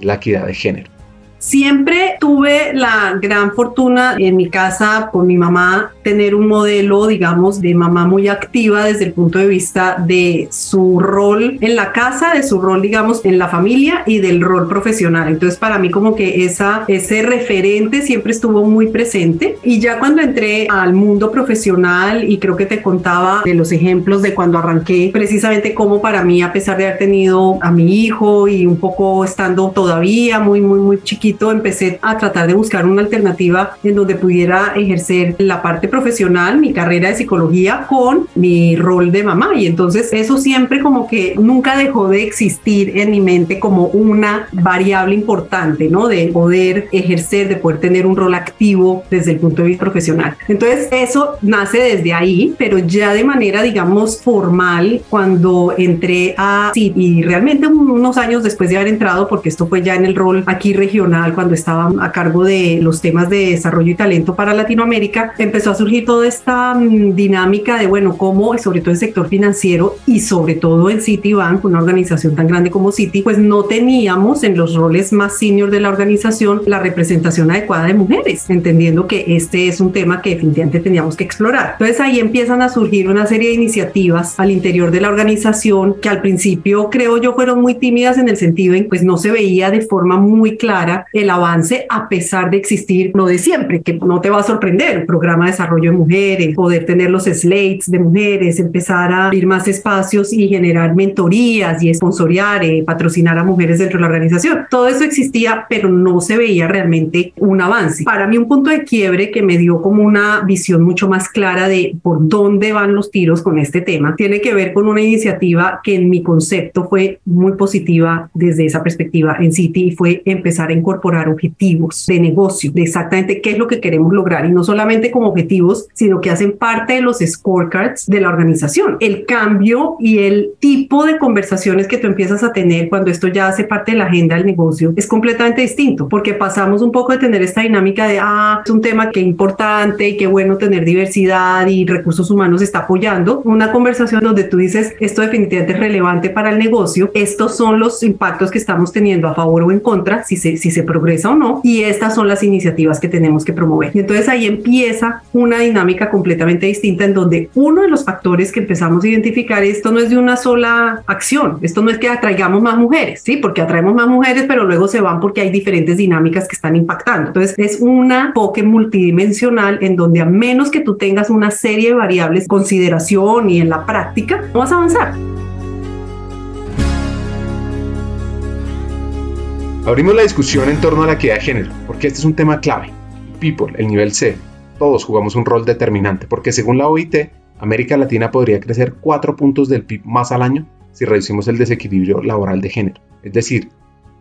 es la equidad de género. Siempre tuve la gran fortuna en mi casa con mi mamá tener un modelo, digamos, de mamá muy activa desde el punto de vista de su rol en la casa, de su rol, digamos, en la familia y del rol profesional. Entonces, para mí como que esa, ese referente siempre estuvo muy presente. Y ya cuando entré al mundo profesional y creo que te contaba de los ejemplos de cuando arranqué, precisamente como para mí, a pesar de haber tenido a mi hijo y un poco estando todavía muy, muy, muy chiquito, empecé a tratar de buscar una alternativa en donde pudiera ejercer la parte profesional, mi carrera de psicología con mi rol de mamá. Y entonces eso siempre como que nunca dejó de existir en mi mente como una variable importante, ¿no? De poder ejercer, de poder tener un rol activo desde el punto de vista profesional. Entonces eso nace desde ahí, pero ya de manera, digamos, formal, cuando entré a sí, y realmente unos años después de haber entrado, porque esto fue ya en el rol aquí regional, cuando estaba a cargo de los temas de desarrollo y talento para Latinoamérica, empezó a surgir toda esta mm, dinámica de, bueno, cómo, sobre todo el sector financiero y sobre todo en Citibank, una organización tan grande como Citi, pues no teníamos en los roles más senior de la organización la representación adecuada de mujeres, entendiendo que este es un tema que definitivamente teníamos que explorar. Entonces ahí empiezan a surgir una serie de iniciativas al interior de la organización que al principio creo yo fueron muy tímidas en el sentido en pues no se veía de forma muy clara el avance a pesar de existir lo de siempre, que no te va a sorprender, el programa de desarrollo de mujeres, poder tener los slates de mujeres, empezar a abrir más espacios y generar mentorías y sponsoriar, eh, patrocinar a mujeres dentro de la organización. Todo eso existía, pero no se veía realmente un avance. Para mí un punto de quiebre que me dio como una visión mucho más clara de por dónde van los tiros con este tema, tiene que ver con una iniciativa que en mi concepto fue muy positiva desde esa perspectiva en City y fue empezar a incorporar incorporar objetivos de negocio, de exactamente qué es lo que queremos lograr y no solamente como objetivos, sino que hacen parte de los scorecards de la organización. El cambio y el tipo de conversaciones que tú empiezas a tener cuando esto ya hace parte de la agenda del negocio es completamente distinto porque pasamos un poco de tener esta dinámica de, ah, es un tema que es importante y qué bueno tener diversidad y recursos humanos está apoyando, una conversación donde tú dices, esto definitivamente es relevante para el negocio, estos son los impactos que estamos teniendo a favor o en contra, si se, si se progresa o no, y estas son las iniciativas que tenemos que promover. Y entonces ahí empieza una dinámica completamente distinta en donde uno de los factores que empezamos a identificar, esto no es de una sola acción, esto no es que atraigamos más mujeres, ¿sí? Porque atraemos más mujeres, pero luego se van porque hay diferentes dinámicas que están impactando. Entonces es un enfoque multidimensional en donde a menos que tú tengas una serie de variables, consideración y en la práctica, no vas a avanzar. Abrimos la discusión en torno a la equidad de género, porque este es un tema clave. People, el nivel C, todos jugamos un rol determinante, porque según la OIT, América Latina podría crecer 4 puntos del PIB más al año si reducimos el desequilibrio laboral de género. Es decir,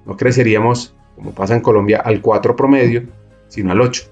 no creceríamos, como pasa en Colombia, al 4 promedio, sino al 8.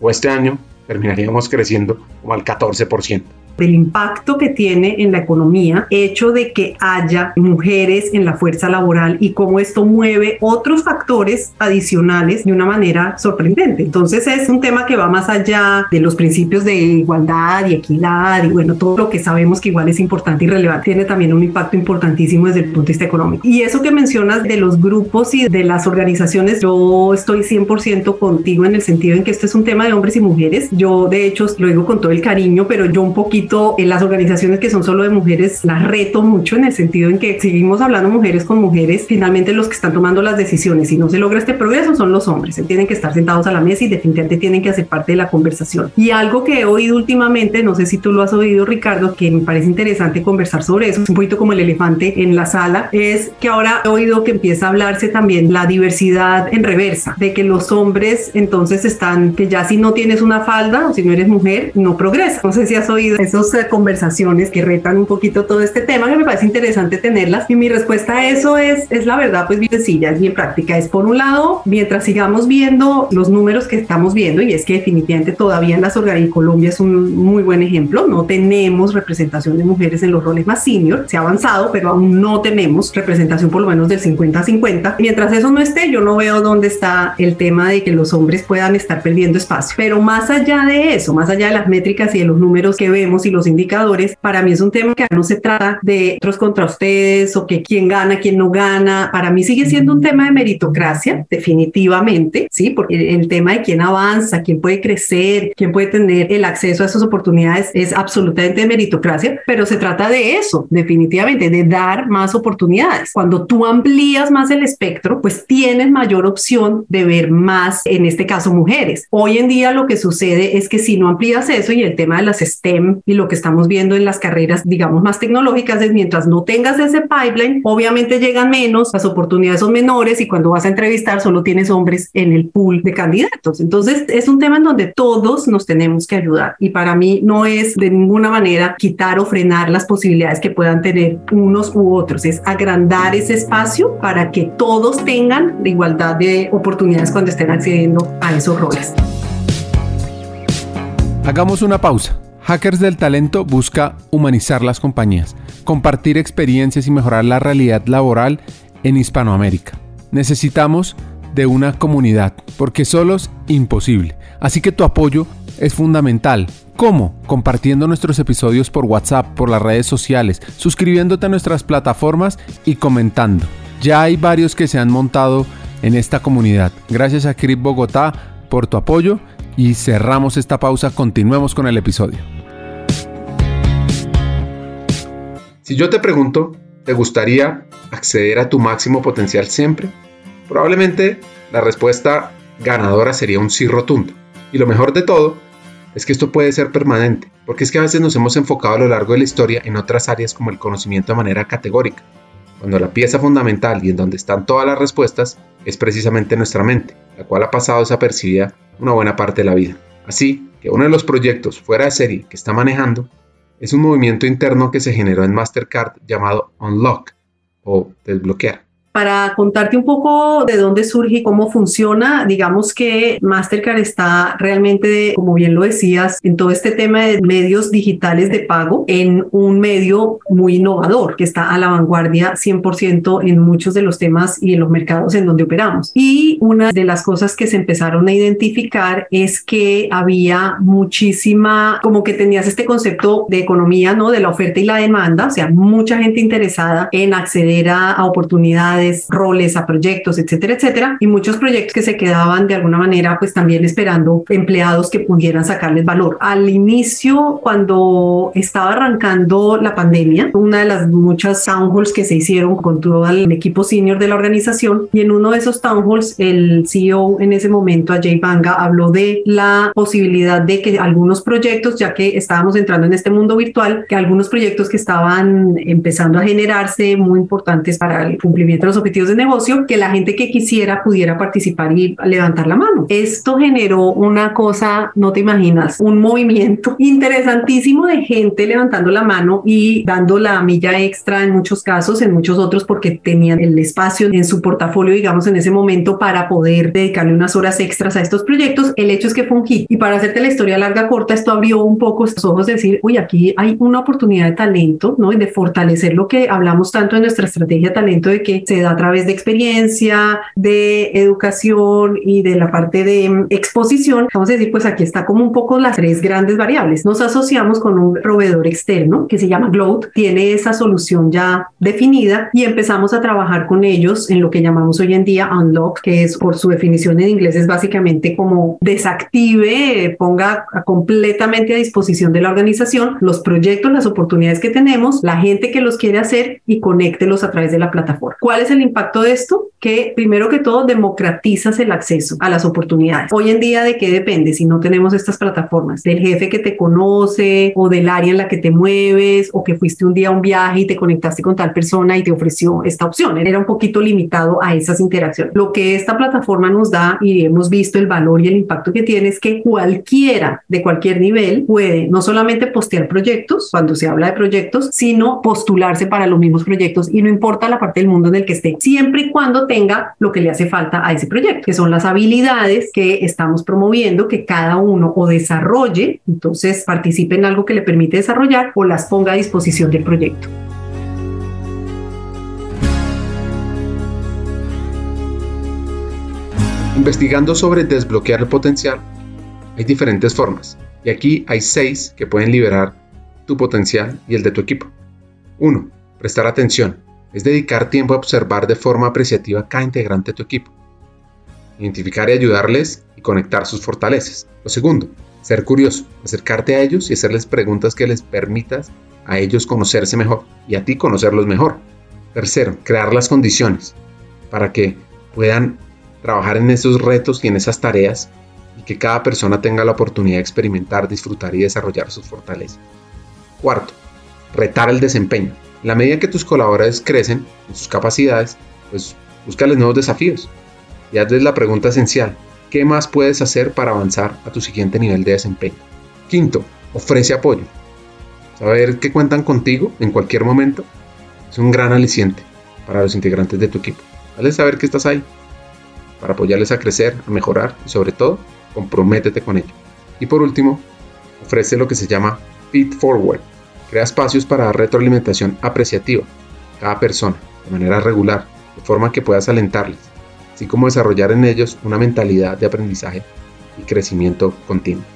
O este año terminaríamos creciendo como al 14% del impacto que tiene en la economía, hecho de que haya mujeres en la fuerza laboral y cómo esto mueve otros factores adicionales de una manera sorprendente. Entonces es un tema que va más allá de los principios de igualdad y equidad y bueno, todo lo que sabemos que igual es importante y relevante, tiene también un impacto importantísimo desde el punto de vista económico. Y eso que mencionas de los grupos y de las organizaciones, yo estoy 100% contigo en el sentido en que esto es un tema de hombres y mujeres. Yo de hecho lo digo con todo el cariño, pero yo un poquito en las organizaciones que son solo de mujeres las reto mucho en el sentido en que seguimos hablando mujeres con mujeres, finalmente los que están tomando las decisiones y no se logra este progreso son los hombres. Tienen que estar sentados a la mesa y definitivamente tienen que hacer parte de la conversación. Y algo que he oído últimamente, no sé si tú lo has oído Ricardo, que me parece interesante conversar sobre eso, es un poquito como el elefante en la sala, es que ahora he oído que empieza a hablarse también la diversidad en reversa, de que los hombres entonces están, que ya si no tienes una falda o si no eres mujer, no progresa. No sé si has oído eso eh, conversaciones que retan un poquito todo este tema, que me parece interesante tenerlas. Y mi respuesta a eso es, es la verdad, pues bien sencilla, es bien práctica. Es por un lado, mientras sigamos viendo los números que estamos viendo, y es que definitivamente todavía en las organizaciones, Colombia es un muy buen ejemplo, no tenemos representación de mujeres en los roles más senior, se ha avanzado, pero aún no tenemos representación por lo menos del 50-50. Mientras eso no esté, yo no veo dónde está el tema de que los hombres puedan estar perdiendo espacio. Pero más allá de eso, más allá de las métricas y de los números que vemos, y los indicadores, para mí es un tema que no se trata de otros contra ustedes o que quién gana, quién no gana. Para mí sigue siendo un tema de meritocracia, definitivamente, sí, porque el tema de quién avanza, quién puede crecer, quién puede tener el acceso a esas oportunidades es absolutamente de meritocracia, pero se trata de eso, definitivamente, de dar más oportunidades. Cuando tú amplías más el espectro, pues tienes mayor opción de ver más, en este caso, mujeres. Hoy en día lo que sucede es que si no amplías eso y el tema de las STEM y lo que estamos viendo en las carreras, digamos, más tecnológicas es mientras no tengas ese pipeline, obviamente llegan menos, las oportunidades son menores y cuando vas a entrevistar solo tienes hombres en el pool de candidatos. Entonces, es un tema en donde todos nos tenemos que ayudar y para mí no es de ninguna manera quitar o frenar las posibilidades que puedan tener unos u otros, es agrandar ese espacio para que todos tengan la igualdad de oportunidades cuando estén accediendo a esos roles. Hagamos una pausa. Hackers del Talento busca humanizar las compañías, compartir experiencias y mejorar la realidad laboral en Hispanoamérica. Necesitamos de una comunidad, porque solo es imposible. Así que tu apoyo es fundamental. ¿Cómo? Compartiendo nuestros episodios por WhatsApp, por las redes sociales, suscribiéndote a nuestras plataformas y comentando. Ya hay varios que se han montado en esta comunidad. Gracias a Crip Bogotá por tu apoyo y cerramos esta pausa, continuemos con el episodio. Si yo te pregunto, ¿te gustaría acceder a tu máximo potencial siempre? Probablemente la respuesta ganadora sería un sí rotundo. Y lo mejor de todo es que esto puede ser permanente, porque es que a veces nos hemos enfocado a lo largo de la historia en otras áreas como el conocimiento de manera categórica, cuando la pieza fundamental y en donde están todas las respuestas es precisamente nuestra mente, la cual ha pasado desapercibida una buena parte de la vida. Así que uno de los proyectos fuera de serie que está manejando es un movimiento interno que se generó en Mastercard llamado Unlock o desbloquear. Para contarte un poco de dónde surge y cómo funciona, digamos que Mastercard está realmente, como bien lo decías, en todo este tema de medios digitales de pago, en un medio muy innovador, que está a la vanguardia 100% en muchos de los temas y en los mercados en donde operamos. Y una de las cosas que se empezaron a identificar es que había muchísima, como que tenías este concepto de economía, ¿no? De la oferta y la demanda, o sea, mucha gente interesada en acceder a, oportunidades, roles, a proyectos, etcétera, etcétera, y muchos proyectos que se quedaban de alguna manera, pues también esperando empleados que pudieran sacarles valor. Al inicio, cuando estaba arrancando la pandemia, una de las muchas town halls que se hicieron con todo el equipo senior de la organización, y en uno de esos town halls, el CEO en ese momento, Ajay Banga, habló de la posibilidad de que algunos proyectos, ya que estábamos entrando en este mundo virtual, que algunos proyectos que estaban empezando a generarse muy importantes para el cumplimiento de los objetivos de negocio, que la gente que quisiera pudiera participar y levantar la mano. Esto generó una cosa, no te imaginas, un movimiento interesantísimo de gente levantando la mano y dando la milla extra en muchos casos, en muchos otros porque tenían el espacio en su portafolio, digamos, en ese momento para poder dedicarle unas horas extras a estos proyectos. El hecho es que fue un hit. Y para hacerte la historia larga, corta, esto abrió un poco los ojos de decir, uy, aquí hay una oportunidad de talento, ¿no? Y de fortalecer lo que hablamos tanto en nuestra estrategia talento, de que se da a través de experiencia, de educación y de la parte de mm, exposición. Vamos a decir, pues aquí está como un poco las tres grandes variables. Nos asociamos con un proveedor externo que se llama Gloat, tiene esa solución ya definida y empezamos a trabajar con ellos en lo que llamamos hoy en día Unlock, que es por su definición en inglés es básicamente como desactive, ponga completamente a disposición de la organización los proyectos, las oportunidades que tenemos, la gente que los quiere hacer y conéctelos a través de la plataforma. ¿Cuál es el impacto de esto? Que primero que todo democratizas el acceso a las oportunidades. Hoy en día, ¿de qué depende si no tenemos estas plataformas? Del jefe que te conoce o del área en la que te mueves o que fuiste un día a un viaje y te conectaste con tal persona y te ofreció esta opción. Era un poquito limitado a esas interacciones. Lo que esta plataforma nos da y hemos visto el valor y el impacto que tiene es que cualquiera de cualquier nivel puede no solamente postear proyectos, cuando se habla de proyectos, sino postularse para los mismos proyectos y no importa la parte del mundo en el que siempre y cuando tenga lo que le hace falta a ese proyecto, que son las habilidades que estamos promoviendo, que cada uno o desarrolle, entonces participe en algo que le permite desarrollar o las ponga a disposición del proyecto. Investigando sobre desbloquear el potencial, hay diferentes formas, y aquí hay seis que pueden liberar tu potencial y el de tu equipo. 1. Prestar atención, es dedicar tiempo a observar de forma apreciativa cada integrante de tu equipo. Identificar y ayudarles y conectar sus fortalezas. Lo segundo, ser curioso, acercarte a ellos y hacerles preguntas que les permitas a ellos conocerse mejor y a ti conocerlos mejor. Tercero, crear las condiciones para que puedan trabajar en esos retos y en esas tareas y que cada persona tenga la oportunidad de experimentar, disfrutar y desarrollar sus fortalezas. Cuarto, retar el desempeño. En la medida que tus colaboradores crecen en sus capacidades, pues búscales nuevos desafíos y hazles la pregunta esencial, ¿qué más puedes hacer para avanzar a tu siguiente nivel de desempeño? Quinto, ofrece apoyo. Saber que cuentan contigo en cualquier momento es un gran aliciente para los integrantes de tu equipo. Hazles saber que estás ahí para apoyarles a crecer, a mejorar y sobre todo, comprométete con ello. Y por último, ofrece lo que se llama Feed Forward. Crea espacios para dar retroalimentación apreciativa a cada persona de manera regular, de forma que puedas alentarles, así como desarrollar en ellos una mentalidad de aprendizaje y crecimiento continuo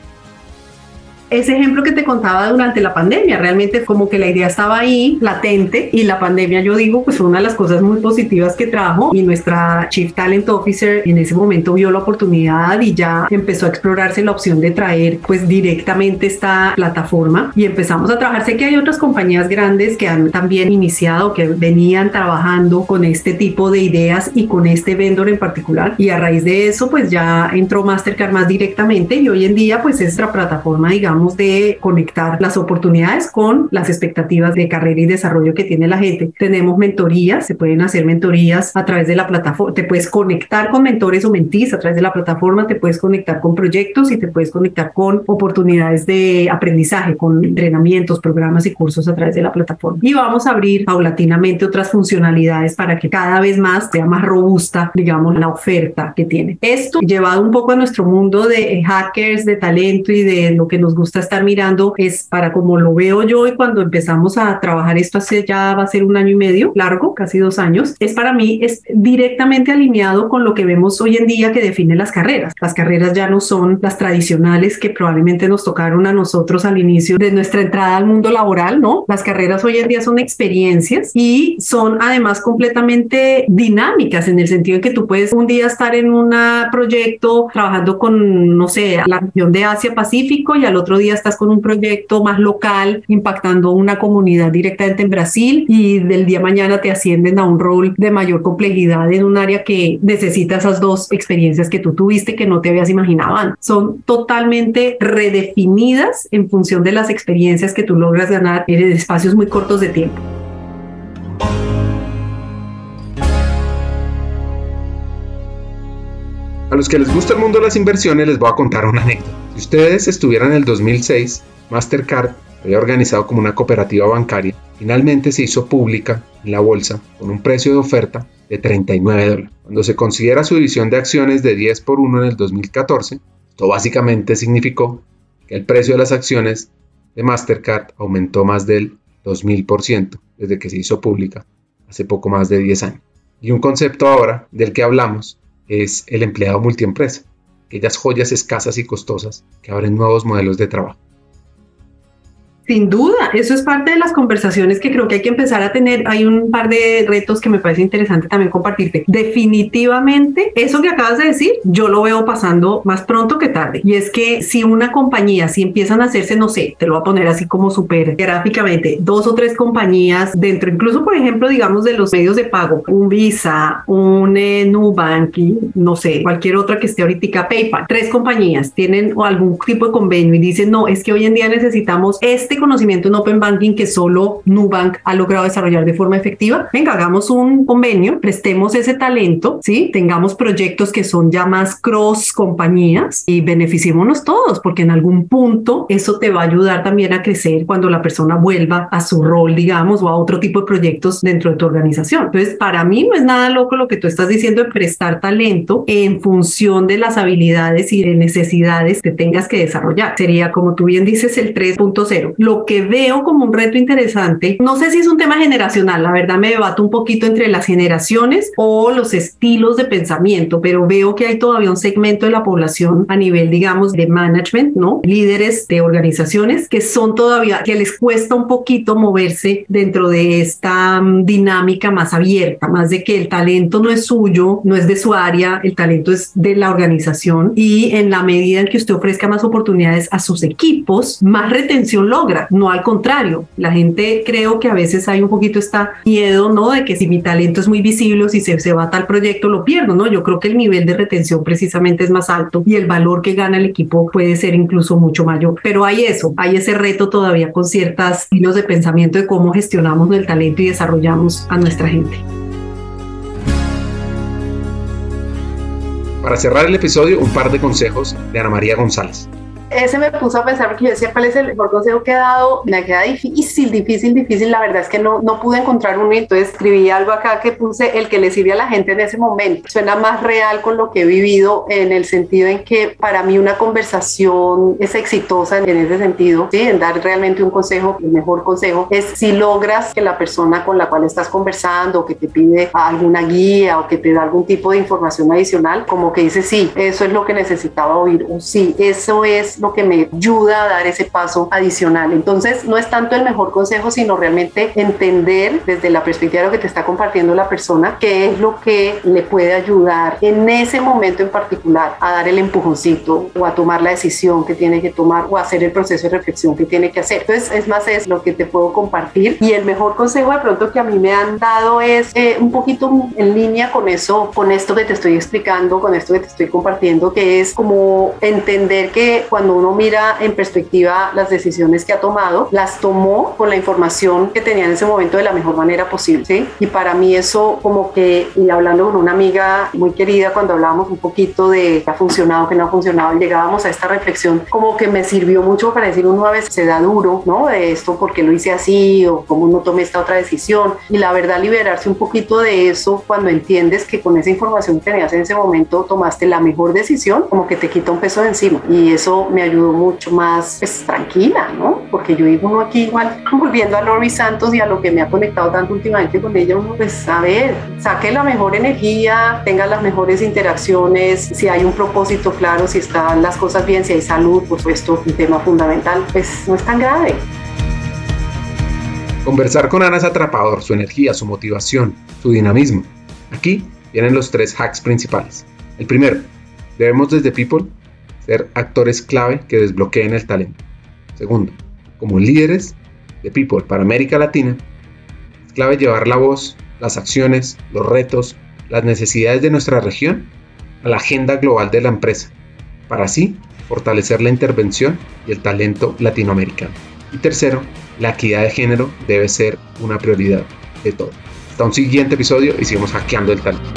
ese ejemplo que te contaba durante la pandemia, realmente como que la idea estaba ahí, latente, y la pandemia, yo digo, pues fue una de las cosas muy positivas que trajo y nuestra Chief Talent Officer en ese momento vio la oportunidad y ya empezó a explorarse la opción de traer pues directamente esta plataforma y empezamos a trabajar. Sé que hay otras compañías grandes que han también iniciado, que venían trabajando con este tipo de ideas y con este vendor en particular y a raíz de eso pues ya entró Mastercard más directamente y hoy en día pues es nuestra plataforma digamos tratamos de conectar las oportunidades con las expectativas de carrera y desarrollo que tiene la gente. Tenemos mentorías, se pueden hacer mentorías a través de la plataforma, te puedes conectar con mentores o mentís a través de la plataforma, te puedes conectar con proyectos y te puedes conectar con oportunidades de aprendizaje, con entrenamientos, programas y cursos a través de la plataforma. Y vamos a abrir paulatinamente otras funcionalidades para que cada vez más sea más robusta, digamos, la oferta que tiene. Esto llevado un poco a nuestro mundo de hackers, de talento y de lo que nos gusta estar mirando es para como lo veo yo y cuando empezamos a trabajar esto hace ya va a ser un año y medio largo, casi dos años, es para mí es directamente alineado con lo que vemos hoy en día que define las carreras. Las carreras ya no son las tradicionales que probablemente nos tocaron a nosotros al inicio de nuestra entrada al mundo laboral, ¿no? Las carreras hoy en día son experiencias y son además completamente dinámicas en el sentido en que tú puedes un día estar en un proyecto trabajando con, no sé, la región de Asia Pacífico y al otro día estás con un proyecto más local impactando una comunidad directamente en Brasil y del día mañana te ascienden a un rol de mayor complejidad en un área que necesita esas dos experiencias que tú tuviste que no te habías imaginado. Son totalmente redefinidas en función de las experiencias que tú logras ganar en espacios muy cortos de tiempo. A los que les gusta el mundo de las inversiones les voy a contar una anécdota. Si ustedes estuvieran en el 2006, Mastercard había organizado como una cooperativa bancaria. Finalmente se hizo pública en la bolsa con un precio de oferta de 39 dólares. Cuando se considera su división de acciones de 10 por 1 en el 2014, esto básicamente significó que el precio de las acciones de Mastercard aumentó más del 2000% desde que se hizo pública hace poco más de 10 años. Y un concepto ahora del que hablamos es el empleado multiempresa, aquellas joyas escasas y costosas que abren nuevos modelos de trabajo. Sin duda, eso es parte de las conversaciones que creo que hay que empezar a tener. Hay un par de retos que me parece interesante también compartirte. Definitivamente, eso que acabas de decir, yo lo veo pasando más pronto que tarde. Y es que si una compañía, si empiezan a hacerse, no sé, te lo voy a poner así como súper gráficamente, dos o tres compañías dentro, incluso por ejemplo, digamos de los medios de pago, un Visa, un eh, Nubank, no sé, cualquier otra que esté ahorita, PayPal, tres compañías tienen algún tipo de convenio y dicen, no, es que hoy en día necesitamos este conocimiento en Open Banking que solo Nubank ha logrado desarrollar de forma efectiva. Venga, hagamos un convenio, prestemos ese talento, ¿sí? Tengamos proyectos que son ya más cross compañías y beneficiémonos todos, porque en algún punto eso te va a ayudar también a crecer cuando la persona vuelva a su rol, digamos, o a otro tipo de proyectos dentro de tu organización. Entonces, para mí no es nada loco lo que tú estás diciendo de prestar talento en función de las habilidades y de necesidades que tengas que desarrollar. Sería, como tú bien dices, el 3.0 lo que veo como un reto interesante, no sé si es un tema generacional, la verdad me debato un poquito entre las generaciones o los estilos de pensamiento, pero veo que hay todavía un segmento de la población a nivel, digamos, de management, ¿no? Líderes de organizaciones que son todavía, que les cuesta un poquito moverse dentro de esta mm, dinámica más abierta, más de que el talento no es suyo, no es de su área, el talento es de la organización y en la medida en que usted ofrezca más oportunidades a sus equipos, más retención logra no al contrario. La gente creo que a veces hay un poquito esta miedo, ¿no? De que si mi talento es muy visible, si se, se va a tal proyecto, lo pierdo, ¿no? Yo creo que el nivel de retención precisamente es más alto y el valor que gana el equipo puede ser incluso mucho mayor. Pero hay eso, hay ese reto todavía con ciertas hilos de pensamiento de cómo gestionamos el talento y desarrollamos a nuestra gente. Para cerrar el episodio, un par de consejos de Ana María González ese me puso a pensar porque yo decía cuál es el mejor consejo que he dado. Me queda difícil, difícil, difícil. La verdad es que no, no pude encontrar uno y entonces escribí algo acá que puse el que le sirve a la gente en ese momento. Suena más real con lo que he vivido en el sentido en que para mí una conversación es exitosa en ese sentido, ¿sí? en dar realmente un consejo, el mejor consejo es si logras que la persona con la cual estás conversando, que te pide alguna guía o que te da algún tipo de información adicional, como que dice sí, eso es lo que necesitaba oír o sí, eso es lo que me ayuda a dar ese paso adicional. Entonces, no es tanto el mejor consejo, sino realmente entender desde la perspectiva de lo que te está compartiendo la persona, qué es lo que le puede ayudar en ese momento en particular a dar el empujoncito o a tomar la decisión que tiene que tomar o a hacer el proceso de reflexión que tiene que hacer. Entonces, es más, es lo que te puedo compartir. Y el mejor consejo de pronto que a mí me han dado es eh, un poquito en línea con eso, con esto que te estoy explicando, con esto que te estoy compartiendo, que es como entender que cuando cuando uno mira en perspectiva las decisiones que ha tomado, las tomó con la información que tenía en ese momento de la mejor manera posible. Y para mí eso como que, y hablando con una amiga muy querida, cuando hablábamos un poquito de qué ha funcionado, qué no ha funcionado, llegábamos a esta reflexión, como que me sirvió mucho para decir uno a veces se da duro, ¿no? De esto porque lo hice así o cómo no tomé esta otra decisión. Y la verdad, liberarse un poquito de eso cuando entiendes que con esa información que tenías en ese momento tomaste la mejor decisión, como que te quita un peso de encima. Y eso me ayudó mucho más pues, tranquila, ¿no? Porque yo digo uno aquí igual, volviendo a Lori Santos y a lo que me ha conectado tanto últimamente con ella, uno pues a ver, saque la mejor energía, tenga las mejores interacciones, si hay un propósito claro, si están las cosas bien, si hay salud, por supuesto, un tema fundamental, pues no es tan grave. Conversar con Ana es atrapador, su energía, su motivación, su dinamismo. Aquí vienen los tres hacks principales. El primero, debemos desde People ser actores clave que desbloqueen el talento. Segundo, como líderes de People para América Latina, es clave llevar la voz, las acciones, los retos, las necesidades de nuestra región a la agenda global de la empresa, para así fortalecer la intervención y el talento latinoamericano. Y tercero, la equidad de género debe ser una prioridad de todo. Hasta un siguiente episodio y seguimos hackeando el talento.